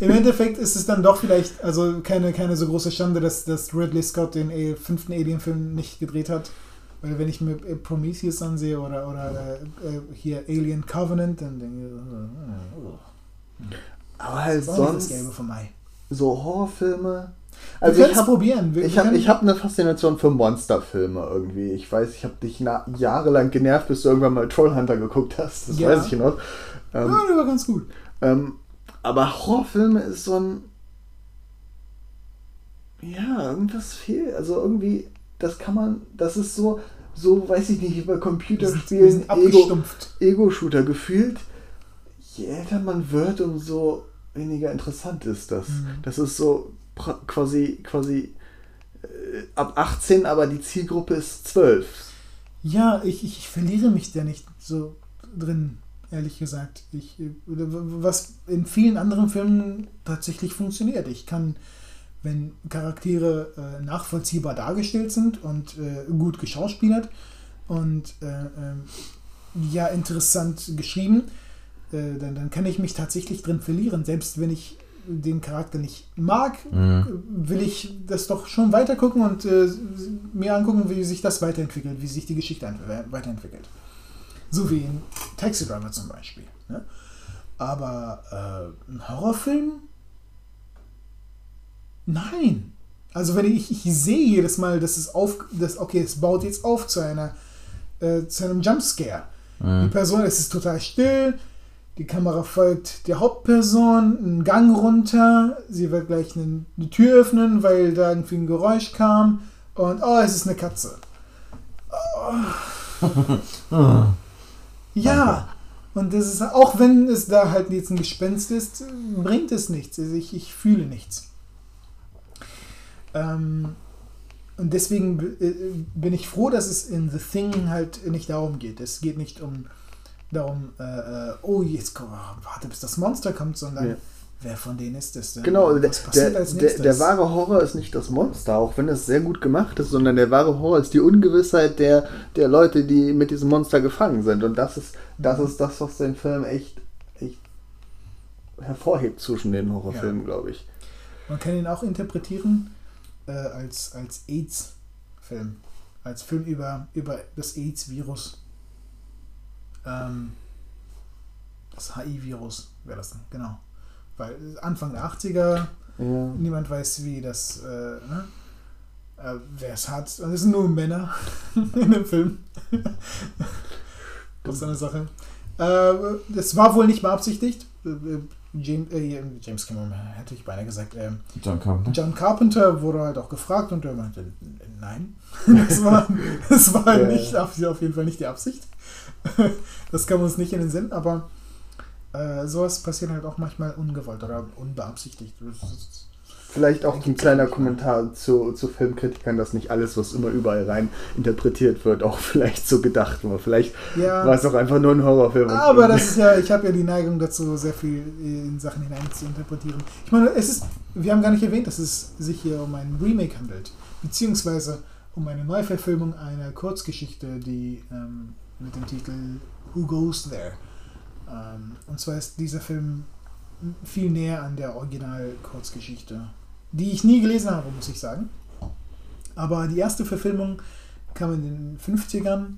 Im Endeffekt ist es dann doch vielleicht, also keine, keine so große Schande, dass, dass Ridley Scott den äh, fünften Alien-Film nicht gedreht hat. Weil wenn ich mir äh, Prometheus ansehe oder, oder äh, äh, hier Alien Covenant, dann denke ich, äh, äh, Aber halt das nicht das sonst Gelbe von Mai. so Horrorfilme. Also ich habe probieren. Wir, Ich habe hab eine Faszination für Monsterfilme irgendwie. Ich weiß, ich habe dich jahrelang genervt, bis du irgendwann mal Trollhunter geguckt hast. Das Ja. weiß ich noch. Ähm, ja, der war ganz gut. ähm, aber Horrorfilme ist so ein. Ja, irgendwas fehlt. Also irgendwie, das kann man. Das ist so, so weiß ich nicht, wie bei Computerspielen, sind Ego-. Ego-Shooter gefühlt. Je älter man wird, umso weniger interessant ist das. Mhm. Das ist so quasi, quasi äh, ab 18, aber die Zielgruppe ist 12. Ja, ich, ich, ich verliere mich da nicht so drin, ehrlich gesagt. Ich, äh, was in vielen anderen Filmen tatsächlich funktioniert. Ich kann, wenn Charaktere äh, nachvollziehbar dargestellt sind und äh, gut geschauspielert und äh, ähm, ja interessant geschrieben, äh, dann, dann kann ich mich tatsächlich drin verlieren. Selbst wenn ich den Charakter nicht mag, Mhm. will ich das doch schon weiter gucken und äh, mir angucken, wie sich das weiterentwickelt, wie sich die Geschichte ent- weiterentwickelt. So wie in Taxi Driver zum Beispiel. Ne? Aber äh, ein Horrorfilm? Nein. Also wenn ich, ich sehe jedes Mal, dass es auf, dass, okay, es baut jetzt auf zu einer, äh, zu einem Jumpscare. Die Mhm. Person, es ist total still, die Kamera folgt der Hauptperson, einen Gang runter, sie wird gleich eine, eine Tür öffnen, weil da irgendwie ein Geräusch kam und oh, es ist eine Katze. Ah. Ja, und das ist, auch wenn es da halt jetzt ein Gespenst ist, bringt es nichts. Also ich, ich fühle nichts. Ähm, und deswegen äh, bin ich froh, dass es in The Thing halt nicht darum geht. Es geht nicht um darum, äh, äh, oh, jetzt komm, warte, bis das Monster kommt, sondern Ja. wer von denen ist es denn? Genau, der, Was passiert der, als der, der wahre Horror ist nicht das Monster, auch wenn es sehr gut gemacht ist, sondern der wahre Horror ist die Ungewissheit der, der Leute, die mit diesem Monster gefangen sind. Und das ist, das ist das, was den Film echt, echt hervorhebt zwischen den Horrorfilmen, glaube ich. Man kann ihn auch interpretieren äh, als, als AIDS-Film. Als Film über, über das AIDS-Virus. Ähm, das HIV-Virus wäre das dann, genau. Weil Anfang der 80er, Ja. niemand weiß, wie das, äh, ne? äh, wer es hat. Und es sind nur Männer in dem Film. das ist eine Sache. Äh, das war wohl nicht beabsichtigt. Äh, äh, James, äh, James Cameron hätte ich beinahe gesagt. ähm, John Carpenter. John Carpenter wurde halt auch gefragt und er meinte, nein, das war, das war Ja. nicht, auf, auf jeden Fall nicht die Absicht. Das kam uns nicht in den Sinn, aber äh, sowas passiert halt auch manchmal ungewollt oder unbeabsichtigt. Das ist- Vielleicht auch ein kleiner Kommentar zu, zu Filmkritikern, dass nicht alles, was immer überall rein interpretiert wird, auch vielleicht so gedacht war. Vielleicht Ja. war es auch einfach nur ein Horrorfilm. Aber das ist ja, ich habe ja die Neigung dazu, sehr viel in Sachen hinein zu interpretieren. Ich meine, es ist, wir haben gar nicht erwähnt, dass es sich hier um ein Remake handelt, beziehungsweise um eine Neuverfilmung einer Kurzgeschichte, die ähm, mit dem Titel Who Goes There? Ähm, und zwar ist dieser Film viel näher an der Original-Kurzgeschichte, die ich nie gelesen habe, muss ich sagen. Aber die erste Verfilmung kam in den 50ern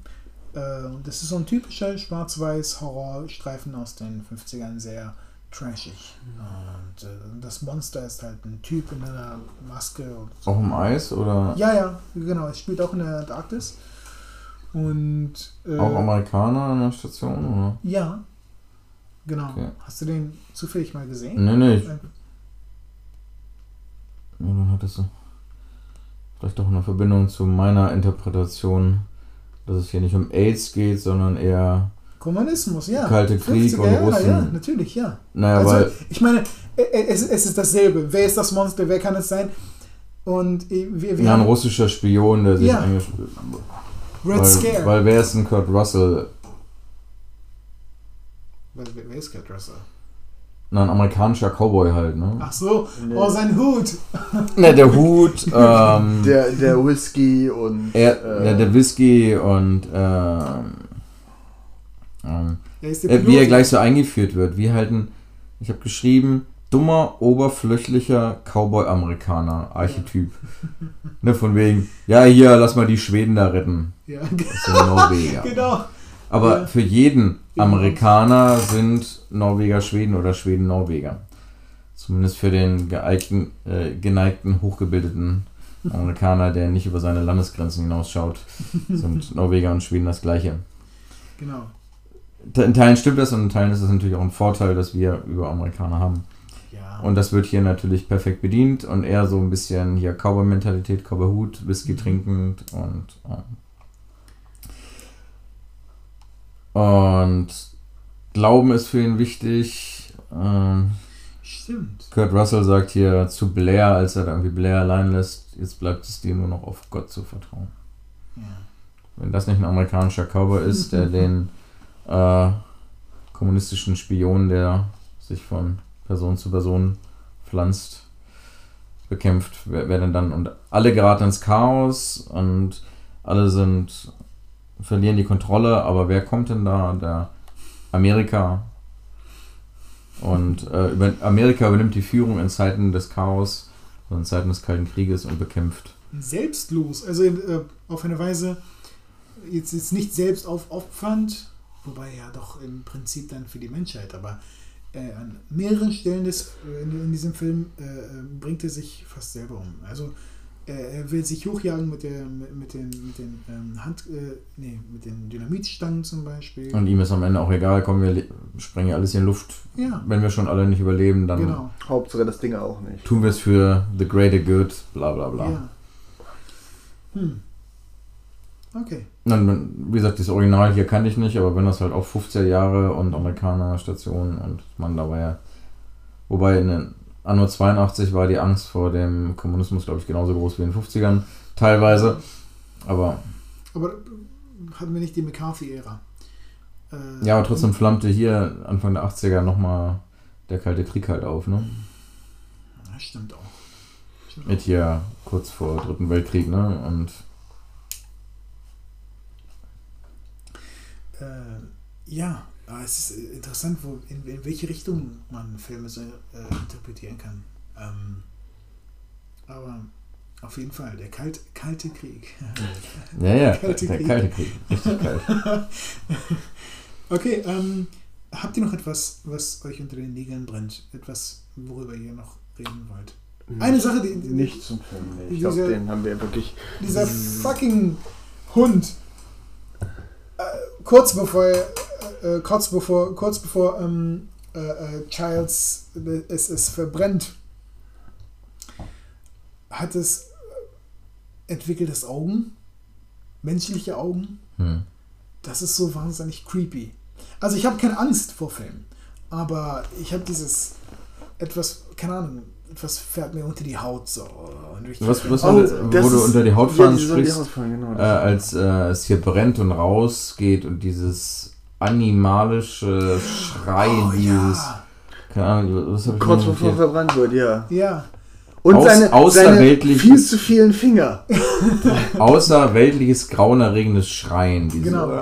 äh, und das ist so ein typischer Schwarz-Weiß-Horrorstreifen aus den 50ern, sehr trashig. Und äh, das Monster ist halt ein Typ in einer Maske. So. Auch im Eis oder Ja, ja, genau. Es spielt auch in der Antarktis. Und äh, auch Amerikaner an der Station? Oder? ja, genau. Okay. Hast du den zufällig mal gesehen? Nee, nee, ich, ja, dann hattest du vielleicht doch eine Verbindung zu meiner Interpretation, dass es hier nicht um AIDS geht, sondern eher, Kommunismus, ja. Kalte Krieg 50er und Jahre, Russen. Ja, natürlich, ja. naja, also, weil, ich meine, äh, äh, es, es ist dasselbe. Wer ist das Monster? Wer kann es sein? Und äh, wir, wir ja, ein haben russischer Spion, der sich Ja. Red weil, Scare. weil wer ist ein Kurt Russell? Wer, wer ist Russell? Na, ein amerikanischer Cowboy halt, ne? Ach so, Nee. oh, sein Hut. Ne, der Hut, ähm, Der, der Whisky und. er, äh, der, der Whisky und ähm, ähm, Er äh, wie er gleich so eingeführt wird. Wie halt ein, ich habe geschrieben, dummer, oberflächlicher Cowboy-Amerikaner, Archetyp. ne, von wegen, ja, hier, lass mal die Schweden da retten. Ja, sind Norweger. genau. Aber Ja. für jeden. Amerikaner sind Norweger Schweden oder Schweden Norweger. Zumindest für den geeigneten, äh, geneigten, hochgebildeten Amerikaner, der nicht über seine Landesgrenzen hinausschaut, sind Norweger und Schweden das gleiche. Genau. In Teilen stimmt das und in Teilen ist es natürlich auch ein Vorteil, dass wir über Amerikaner haben. Ja. Und das wird hier natürlich perfekt bedient und eher so ein bisschen hier Cowboy-Mentalität, Cowboy-Hut, Whisky trinkend und. ähm, und Glauben ist für ihn wichtig. Ähm, Stimmt. Kurt Russell sagt hier zu Blair, als er da irgendwie Blair allein lässt, jetzt bleibt es dir nur noch auf Gott zu vertrauen. Ja. Wenn das nicht ein amerikanischer Cowboy ist, der den äh, kommunistischen Spion, der sich von Person zu Person pflanzt, bekämpft, wer, wer denn dann? Und alle geraten ins Chaos und alle sind verlieren die Kontrolle, aber wer kommt denn da? Der Amerika. Und äh, Amerika übernimmt die Führung in Zeiten des Chaos, in Zeiten des Kalten Krieges und bekämpft. Selbstlos. Also äh, auf eine Weise, jetzt, jetzt nicht selbst aufopfernd, wobei ja doch im Prinzip dann für die Menschheit, aber äh, an mehreren Stellen des, äh, in, in diesem Film äh, äh, bringt er sich fast selber um. Also er will sich hochjagen mit, der, mit, mit den, mit den ähm, Hand, äh, nee, mit den Dynamitstangen zum Beispiel. Und ihm ist am Ende auch egal, komm, wir sprengen alles in Luft. ja, Wenn wir schon alle nicht überleben, dann genau. Hauptsache das Ding auch nicht. tun wir es für the greater good, bla bla bla. Ja. Hm. Okay. Dann, wie gesagt, das Original hier kannte ich nicht, aber wenn das halt auch 50er Jahre und Amerikaner-Stationen und man da war ja. Wobei in den Anno 82 war die Angst vor dem Kommunismus, glaube ich, genauso groß wie in den 50ern, teilweise. Aber Aber hatten wir nicht die McCarthy-Ära? Äh, ja, aber trotzdem flammte hier Anfang der 80er nochmal der Kalte Krieg halt auf, ne? Ja, stimmt auch. Stimmt Mit hier kurz vor Dritten Weltkrieg, ne? Und Äh, ja, aber es ist äh, interessant, wo, in, in welche Richtung man Filme so äh, interpretieren kann. Ähm, aber auf jeden Fall, der Kalt, Kalte Krieg. ja, ja, Kalte der Krieg. Kalte Krieg. Richtig kalt. okay, ähm, habt ihr noch etwas, was euch unter den Nägeln brennt? Etwas, worüber ihr noch reden wollt? Eine Sache, die, die Nicht zum Film. Nee. Ich glaube, den haben wir wirklich. dieser fucking Hund, äh, kurz bevor, er, äh, kurz bevor, kurz bevor ähm, äh, äh, Childs äh, es, es verbrennt, hat es entwickelt es Augen, menschliche Augen. Hm. Das ist so wahnsinnig creepy. Also ich habe keine Angst vor Filmen, aber ich habe dieses etwas, keine Ahnung, was fährt mir unter die Haut so. Und ich Was, was Oh, wo du ist- unter die Haut Ja, fahren die sprichst, Haut fahren, genau. äh, als äh, es hier brennt und rausgeht und dieses animalische Schreien, oh, dieses, ja. keine Ahnung, was hab ich Kurz bevor er verbrannt wird, ja. Ja. Und Aus- seine, seine außerweltliches- viel zu vielen Finger. außerweltliches, grauenerregendes Schreien. Diese Genau. Das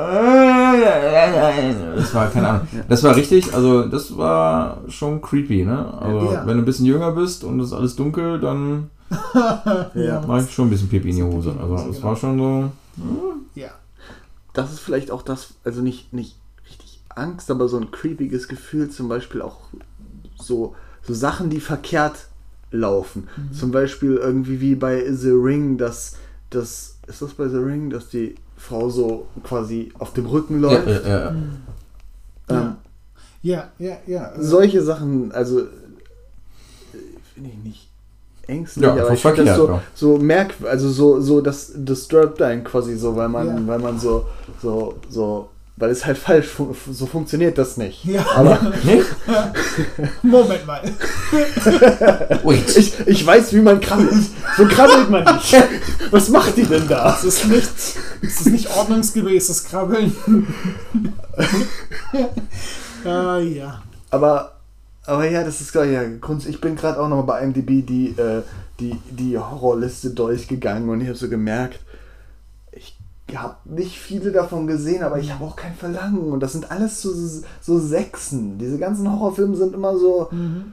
war, keine Ahnung. Das war richtig, also das war schon creepy, ne? Also Ja. wenn du ein bisschen jünger bist und es ist alles dunkel, dann Ja. mache ich schon ein bisschen Pipi in die Hose. Also es Genau. war schon so. Ja. Das ist vielleicht auch das, also nicht, nicht Angst, aber so ein creepiges Gefühl, zum Beispiel auch so, so Sachen, die verkehrt laufen. Mhm. Zum Beispiel irgendwie wie bei The Ring, dass das, ist das bei The Ring, dass die Frau so quasi auf dem Rücken Ja, läuft? äh, äh, Ähm, Ja. Ja, ja, ja. äh, solche Sachen, also äh, finde ich nicht ängstlich, Ja, aber ich finde das so, verkehrt, so merk, also so, so das disturbed einen quasi so, weil man, Ja. weil man so, so, so, weil es halt falsch, fun so funktioniert das nicht. Ja. Aber nee? Moment mal. Wait. ich, ich weiß, wie man krabbelt. So krabbelt man nicht. Was macht die denn da? Das ist nicht, das ist nicht ordnungsgemäß, das Krabbeln. ah, ja. Aber, aber ja, das ist geil. Ja, ich bin gerade auch noch bei IMDb die, äh, die, die Horrorliste durchgegangen und ich habe so gemerkt, habe nicht viele davon gesehen, aber ich habe auch kein Verlangen. Und das sind alles so, so Sechsen. Diese ganzen Horrorfilme sind immer so Mhm.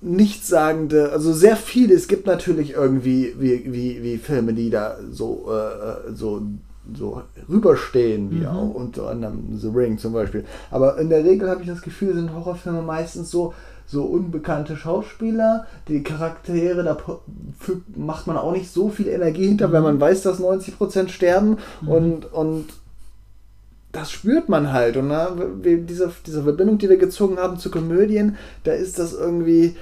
nichtssagende, also sehr viele. Es gibt natürlich irgendwie wie, wie, wie Filme, die da so, äh, so, so rüberstehen, wie Mhm. auch unter anderem The Ring zum Beispiel. Aber in der Regel habe ich das Gefühl, sind Horrorfilme meistens so, so unbekannte Schauspieler, die Charaktere, da macht man auch nicht so viel Energie hinter, weil man weiß, dass 90% sterben und, und das spürt man halt. Und na, wir- diese, diese Verbindung, die wir gezogen haben zu Komödien, da ist das irgendwie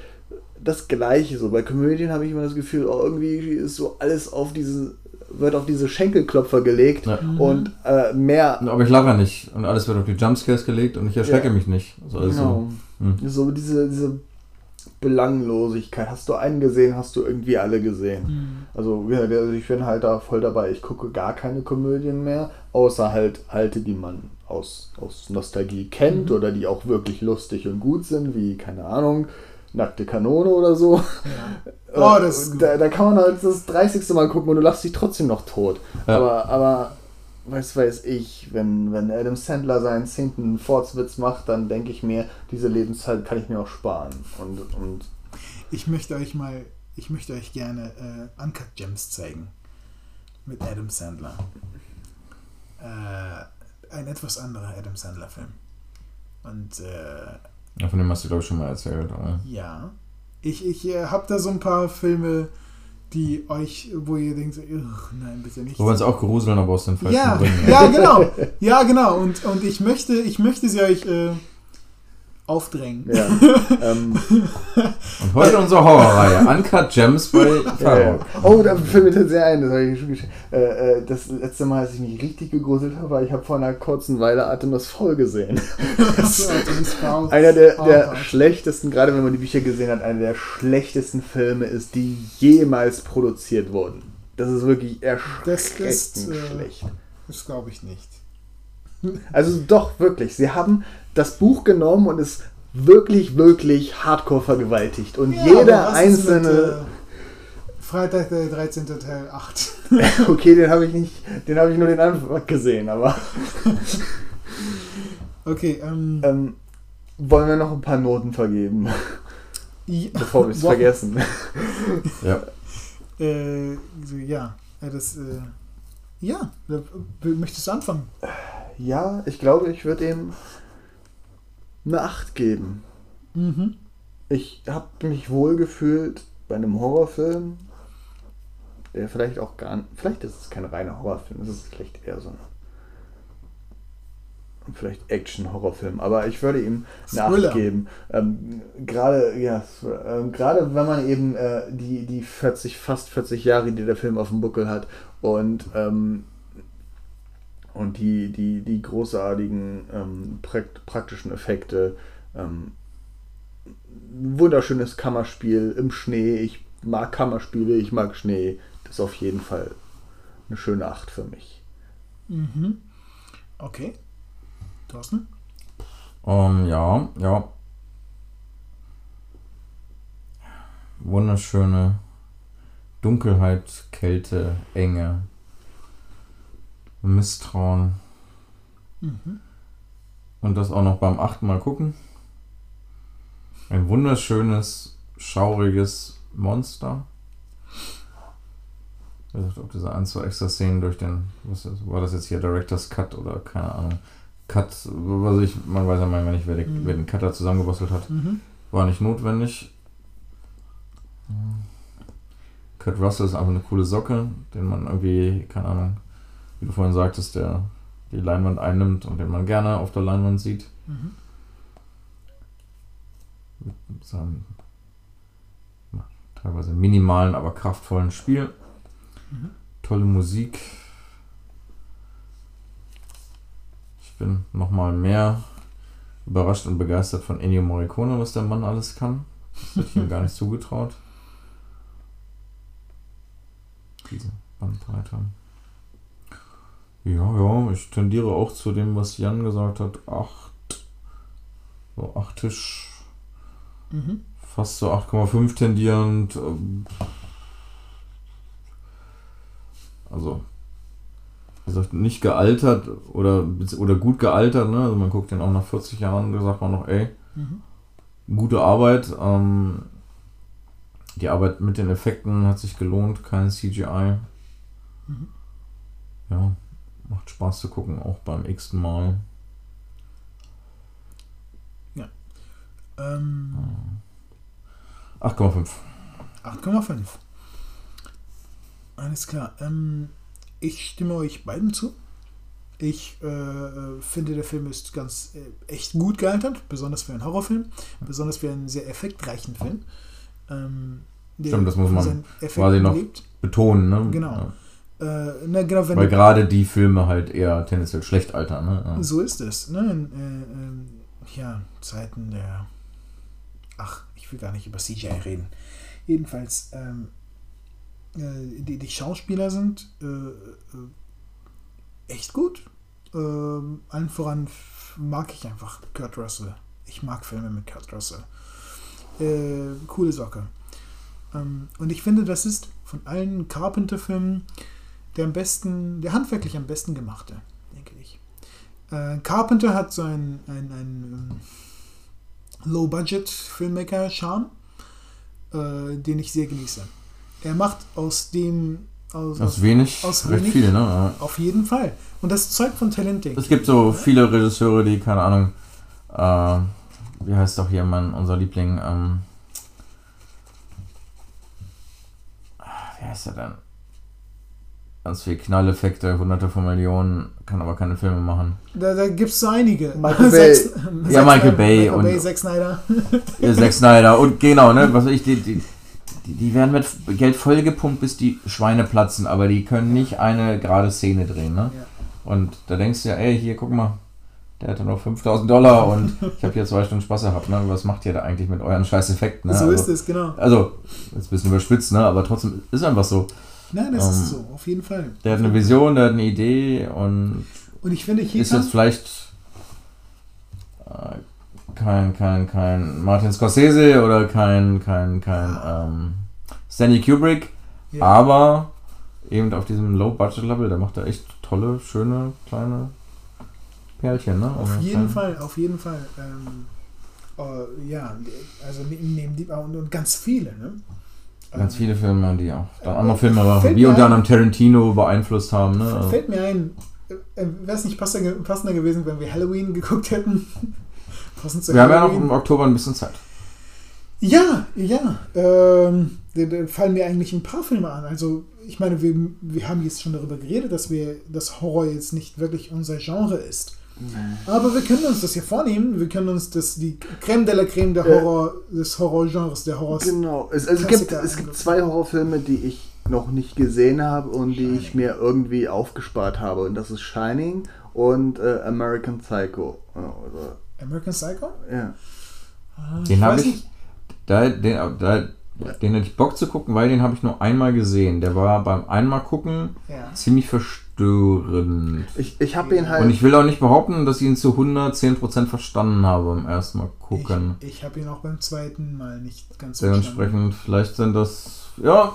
das Gleiche. So bei Komödien habe ich immer das Gefühl, oh, irgendwie ist so alles auf diese, wird auf diese Schenkelklopfer gelegt Ja. und äh, mehr. Aber ich lache nicht. Und alles wird auf die Jumpscares gelegt und ich erschrecke Ja. mich nicht. Also Genau. so. Hm. So diese, diese Belanglosigkeit. Hast du einen gesehen, hast du irgendwie alle gesehen. Mhm. Also, also ich bin halt da voll dabei. Ich gucke gar keine Komödien mehr, außer halt alte, die man aus, aus Nostalgie kennt Mhm. oder die auch wirklich lustig und gut sind, wie, keine Ahnung, Nackte Kanone oder so. Ja. Oh, das ist gut. da, da kann man halt das 30. Mal gucken und du lachst dich trotzdem noch tot. Ja. Aber, aber was weiß ich, wenn, wenn Adam Sandler seinen zehnten Fortswitz macht, dann denke ich mir, diese Lebenszeit kann ich mir auch sparen. Und, und Ich möchte euch mal, ich möchte euch gerne äh, Uncut Gems zeigen. Mit Adam Sandler. Äh, ein etwas anderer Adam Sandler-Film. Und äh, Ja, von dem hast du, glaube ich, schon mal erzählt. Oder? ja, ich, ich äh, habe da so ein paar Filme, die euch, wo ihr denkt, so, "Ugh, nein, bitte nicht. Wo wir uns auch gruseln, aber aus den falschen Ja, Gründen. ja, genau. Ja, genau. Und, und ich möchte, ich möchte sie euch äh, aufdrängen. ja. ähm, Und heute unsere Horrorreihe. Uncut Gems bei Ja, ja. Farrock. Oh, da fällt mir tatsächlich ein, das habe ich. Äh, äh, das letzte Mal, als ich mich richtig gegruselt habe, war, ich habe vor einer kurzen Weile Atemlos voll gesehen. Das Frau- Einer der, der Oh, schlechtesten, gerade wenn man die Bücher gesehen hat, einer der schlechtesten Filme ist, die jemals produziert wurden. Das ist wirklich erschreckend Das ist, äh, schlecht. Das glaube ich nicht. Also doch, wirklich. Sie haben das Buch genommen und es wirklich, wirklich hardcore vergewaltigt. Und Ja, jeder mit, einzelne... äh, Freitag der 13. Teil 8. Okay, den habe ich nicht, den habe ich nur den Anfang gesehen, aber Okay, ähm. ähm, wollen wir noch ein paar Noten vergeben, ja, bevor wir es vergessen. Ja. Äh, so, ja, ja, das, äh, ja, äh, möchtest du anfangen? Ja, ich glaube, ich würde ihm eine 8 geben. Mhm. Ich habe mich wohl gefühlt bei einem Horrorfilm, der vielleicht auch gar nicht, vielleicht ist es kein reiner Horrorfilm, es ist vielleicht eher so ein vielleicht Action-Horrorfilm, aber ich würde ihm eine Thriller. 8 geben. Ähm, gerade, ja, ähm, gerade wenn man eben äh, die, die 40, fast 40 Jahre, die der Film auf dem Buckel hat und ähm, und die, die, die großartigen ähm, prakt praktischen Effekte ähm, wunderschönes Kammerspiel im Schnee. Ich mag Kammerspiele, ich mag Schnee. Das ist auf jeden Fall eine schöne Acht für mich. Mhm. Okay. Thorsten? Ähm, ja, ja. Wunderschöne Dunkelheit, Kälte, Enge, Misstrauen. Mhm. Und das auch noch beim achten Mal gucken. Ein wunderschönes, schauriges Monster. Ich weiß nicht, ob diese ein, zwei extra Szenen durch den, was ist, war das jetzt hier, Director's Cut oder keine Ahnung, Cut, was ich, man weiß ja manchmal nicht, wer, die, Mhm. wer den Cutter zusammengebastelt hat. Mhm. War nicht notwendig. Kurt Russell ist einfach eine coole Socke, den man irgendwie, keine Ahnung, wie du vorhin sagtest, der die Leinwand einnimmt und den man gerne auf der Leinwand sieht. Mhm. Mit seinem teilweise minimalen, aber kraftvollen Spiel. Mhm. Tolle Musik. Ich bin nochmal mehr überrascht und begeistert von Ennio Morricone, was der Mann alles kann. Das hätte ich ihm gar nicht zugetraut. Diese Bandbreite. Ja, ja, ich tendiere auch zu dem, was Jan gesagt hat. Acht. So, achtisch. Mhm. Fast so 8,5 tendierend. Also, wie gesagt, nicht gealtert oder, oder gut gealtert. Ne? Also man guckt den auch nach 40 Jahren und sagt man noch, ey, Mhm. gute Arbeit. Ähm, die Arbeit mit den Effekten hat sich gelohnt, kein CGI. Mhm. Ja, macht Spaß zu gucken, auch beim x-ten Mal. Ähm, 8,5. 8,5. Alles klar. Ähm, ich stimme euch beiden zu. Ich äh, finde, der Film ist ganz äh, echt gut gealtert, besonders für einen Horrorfilm, besonders für einen sehr effektreichen Film. Ähm, Stimmt, das muss man quasi noch- lebt. Betonen, ne? Genau. Ja. Äh, na, genau, wenn Weil gerade die Filme halt eher tendenziell schlecht altern, ne? Ja. So ist es. Ne? In, äh, ähm, ja, Zeiten der. Ach, ich will gar nicht über CGI reden. Jedenfalls, ähm, äh, die, die Schauspieler sind äh, äh, echt gut. Ähm, allen voran mag ich einfach Kurt Russell. Ich mag Filme mit Kurt Russell. Äh, coole Socke. Ähm, und ich finde, das ist von allen Carpenter-Filmen der am besten, der handwerklich am besten gemachte, denke ich. Äh, Carpenter hat so einen, einen, einen ähm, Low-Budget-Filmmaker-Charme, äh, den ich sehr genieße. Er macht aus dem, aus, Aus wenig, aus recht wenig? viel, ne? Auf jeden Fall. Und das zeugt von Talent, denke Es gibt so viele Regisseure, die, keine Ahnung, äh, wie heißt doch hier mein, unser Liebling, ähm, wie heißt er denn? Ganz viel Knalleffekte, hunderte von Millionen, kann aber keine Filme machen. Da, da gibt es so einige. Michael Bay. Zack Ja, Michael Bay Michael und- Bay, Zack Snyder. Ja, Zack Snyder und genau, ne, was weiß ich, die, die, die, die werden mit Geld vollgepumpt, bis die Schweine platzen, aber die können nicht eine gerade Szene drehen, ne? Ja. Und da denkst du ja, ey, hier, guck mal, der hatte noch 5000 Dollar und ich habe hier zwei Stunden Spaß gehabt, ne? Was macht ihr da eigentlich mit euren scheiß Effekten, ne? so also, ist es, genau. Also, jetzt ein bisschen überspitzt, ne? Aber trotzdem ist einfach so. Nein, das Ähm, ist so, auf jeden Fall. Der hat eine Vision, der hat eine Idee und Und ich finde, hier ist jetzt vielleicht äh, kein, kein, kein Martin Scorsese oder kein, kein, kein ähm, Stanley Kubrick, Ja. aber eben auf diesem Low-Budget-Level, der macht da echt tolle, schöne, kleine Perlchen, ne? Auf jeden kein- Fall, auf jeden Fall. Ähm, äh, ja, also neben, neben die und, und ganz viele, ne? Ganz viele Filme, die auch dann andere Filme wie mir unter anderem Tarantino beeinflusst haben, ne? Also, Fällt mir ein, äh, wäre es nicht passender, gewesen, wenn wir Halloween geguckt hätten? Passend zu wir haben ja noch Halloween. im Oktober ein bisschen Zeit. Ja, ja. Ähm, da, da fallen mir eigentlich ein paar Filme an. Also, ich meine, wir, wir haben jetzt schon darüber geredet, dass wir das Horror jetzt nicht wirklich unser Genre ist. Aber wir können uns das hier vornehmen. Wir können uns das die Creme de la Creme der Äh. Horror, des Horrorgenres, der Horror. Genau. Es, also es, gibt, es gibt zwei Horrorfilme, die ich noch nicht gesehen habe und die ich mir irgendwie aufgespart habe. Und das ist Shining und äh, American Psycho. Oder, American Psycho? ja. Den Ich habe ich. nicht. Da, den, da, den hätte ich Bock zu gucken, weil den habe ich nur einmal gesehen. Der war beim einmal gucken Ja. ziemlich verstörend. Ich, ich habe ihn halt. Und ich will auch nicht behaupten, dass ich ihn zu 110% verstanden habe beim ersten Mal gucken. Ich, ich habe ihn auch beim zweiten Mal nicht ganz verstanden. Dementsprechend, vielleicht sind das. Ja,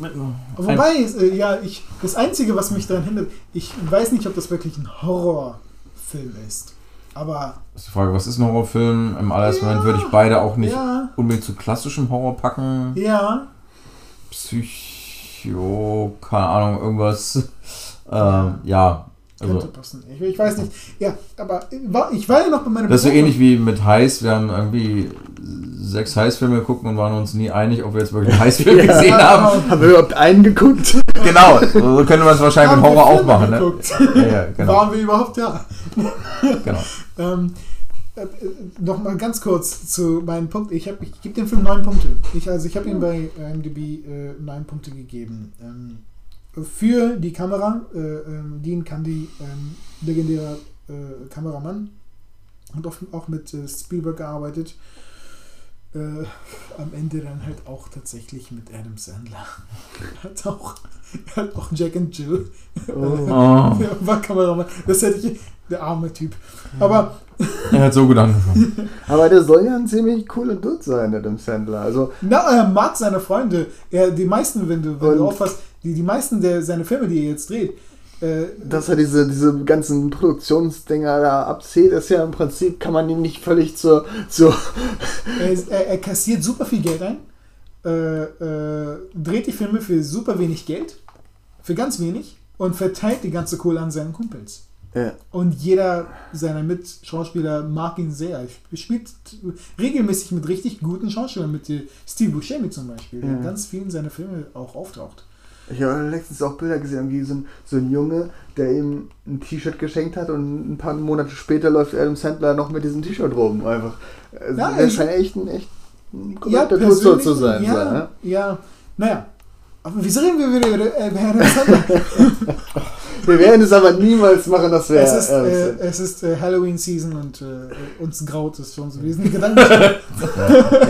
mit, Wobei, äh, ja, ich, das Einzige, was mich daran hindert, ich weiß nicht, ob das wirklich ein Horrorfilm ist. Aber ist die Frage, was ist ein Horrorfilm? Im allerersten Ja, Moment würde ich beide auch nicht ja, unbedingt zu klassischem Horror packen. ja, Psycho, keine Ahnung, irgendwas. Ähm, ja, könnte also. passen. Ich, ich weiß nicht. Ja, aber war, ich war ja noch bei meiner Das ist so ähnlich wie mit Heiß. Wir haben irgendwie sechs Heißfilme geguckt und waren uns nie einig, ob wir jetzt wirklich einen Heißfilm Ja. gesehen haben. haben wir überhaupt einen geguckt? Genau, so können wir es wahrscheinlich Haben mit Horror auch machen. Ne? geguckt? Ja, ja, genau. Waren wir überhaupt da? genau. Ähm, äh, äh, noch mal ganz kurz zu meinen Punkten. Ich, hab- ich gebe dem Film neun Punkte. Ich, also ich habe ihm bei IMDb äh, neun Punkte gegeben. Ähm, für die Kamera, äh, ähm, Dean Candy, ähm, legendärer äh, Kameramann, hat auch, auch mit äh, Spielberg gearbeitet. Äh, am Ende dann halt auch tatsächlich mit Adam Sandler. hat auch, hat auch Jack and Jill Oh, war Kameramann. Das hätte ich. Der arme Typ. Aber er hat so gut angefangen. Aber der soll ja ein ziemlich cooler Dude sein, Adam Sandler. Also, na, er mag seine Freunde. Er, die meisten, wenn du, wenn du Und- aufpasst, die, die meisten der seine Filme, die er jetzt dreht, äh, dass er diese, diese ganzen Produktionsdinger da abzählt, ist ja im Prinzip, kann man ihn nicht völlig zur, zur er, ist- er, er kassiert super viel Geld ein, äh, äh, dreht die Filme für super wenig Geld, für ganz wenig und verteilt die ganze Kohle an seinen Kumpels. ja. Und jeder seiner Mitschauspieler mag ihn sehr. Er spielt regelmäßig mit richtig guten Schauspielern, mit äh, Steve Buscemi zum Beispiel, der Ja. in ganz vielen seiner Filme auch auftaucht. Ich habe letztens auch Bilder gesehen, wie so ein, so ein Junge, der ihm ein T-Shirt geschenkt hat und ein paar Monate später läuft Adam Sandler noch mit diesem T-Shirt rum. Einfach. Also Ja, der ich- scheint echt ein echt ein Ja, persönlich, zu sein. ja, so, ne? ja, naja. Aber wieso reden wir wieder über äh, Adam Sandler? Wir werden es aber niemals machen, dass wir. es ist, äh, es ist äh, Halloween-Season und äh, uns graut es schon so. Wir sind gedanklich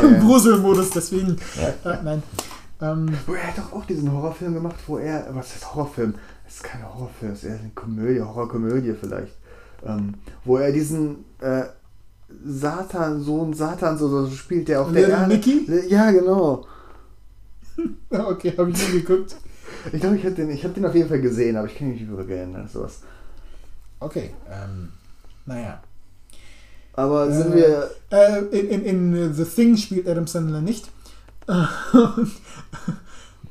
im Gruselmodus, deswegen. Äh, nein. Ähm, Wo er hat doch auch diesen Horrorfilm gemacht, wo er. Was ist Horrorfilm? Das ist kein Horrorfilm, das ist eher eine Komödie, Horrorkomödie vielleicht. Ähm, wo er diesen äh, Satan, Sohn Satans oder so spielt, der auf der Little Erde. Nicky? Ja, genau. okay, habe ich nie geguckt. Ich glaube, ich habe den, ich hab den auf jeden Fall gesehen, aber ich kann mich nicht erinnern. Sowas. Okay, ähm, naja. Aber sind Äh, wir. Äh, in, in, in äh, The Thing spielt Adam Sandler nicht.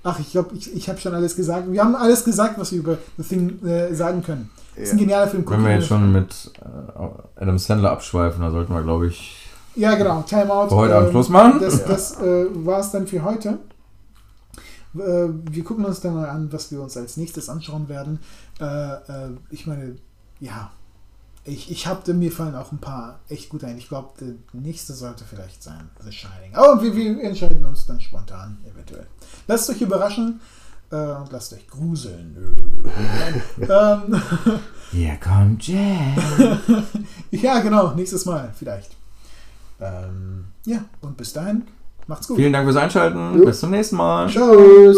Ach, ich glaube, ich, ich habe schon alles gesagt. Wir haben alles gesagt, was wir über The Thing äh, sagen können. Es ist ein Ja. genialer Film. Wenn wir jetzt schon mit äh, Adam Sandler abschweifen, dann sollten wir, glaube ich, Ja, genau. Time Out. für heute Abend ähm, Schluss machen. Das, das äh, war es dann für heute. Äh, wir gucken uns dann mal an, was wir uns als nächstes anschauen werden. Äh, äh, ich meine, ja, ich, ich habe mir fallen auch ein paar echt gut ein. Ich glaube, der nächste sollte vielleicht sein The Shining. Aber wir, wir entscheiden uns dann spontan, eventuell. Lasst euch überraschen äh, und lasst euch gruseln. Ähm, Hier kommt Jack. ja, genau, nächstes Mal vielleicht. Ähm, ja, und bis dahin, macht's gut. Vielen Dank fürs Einschalten. Bis zum nächsten Mal. Tschüss!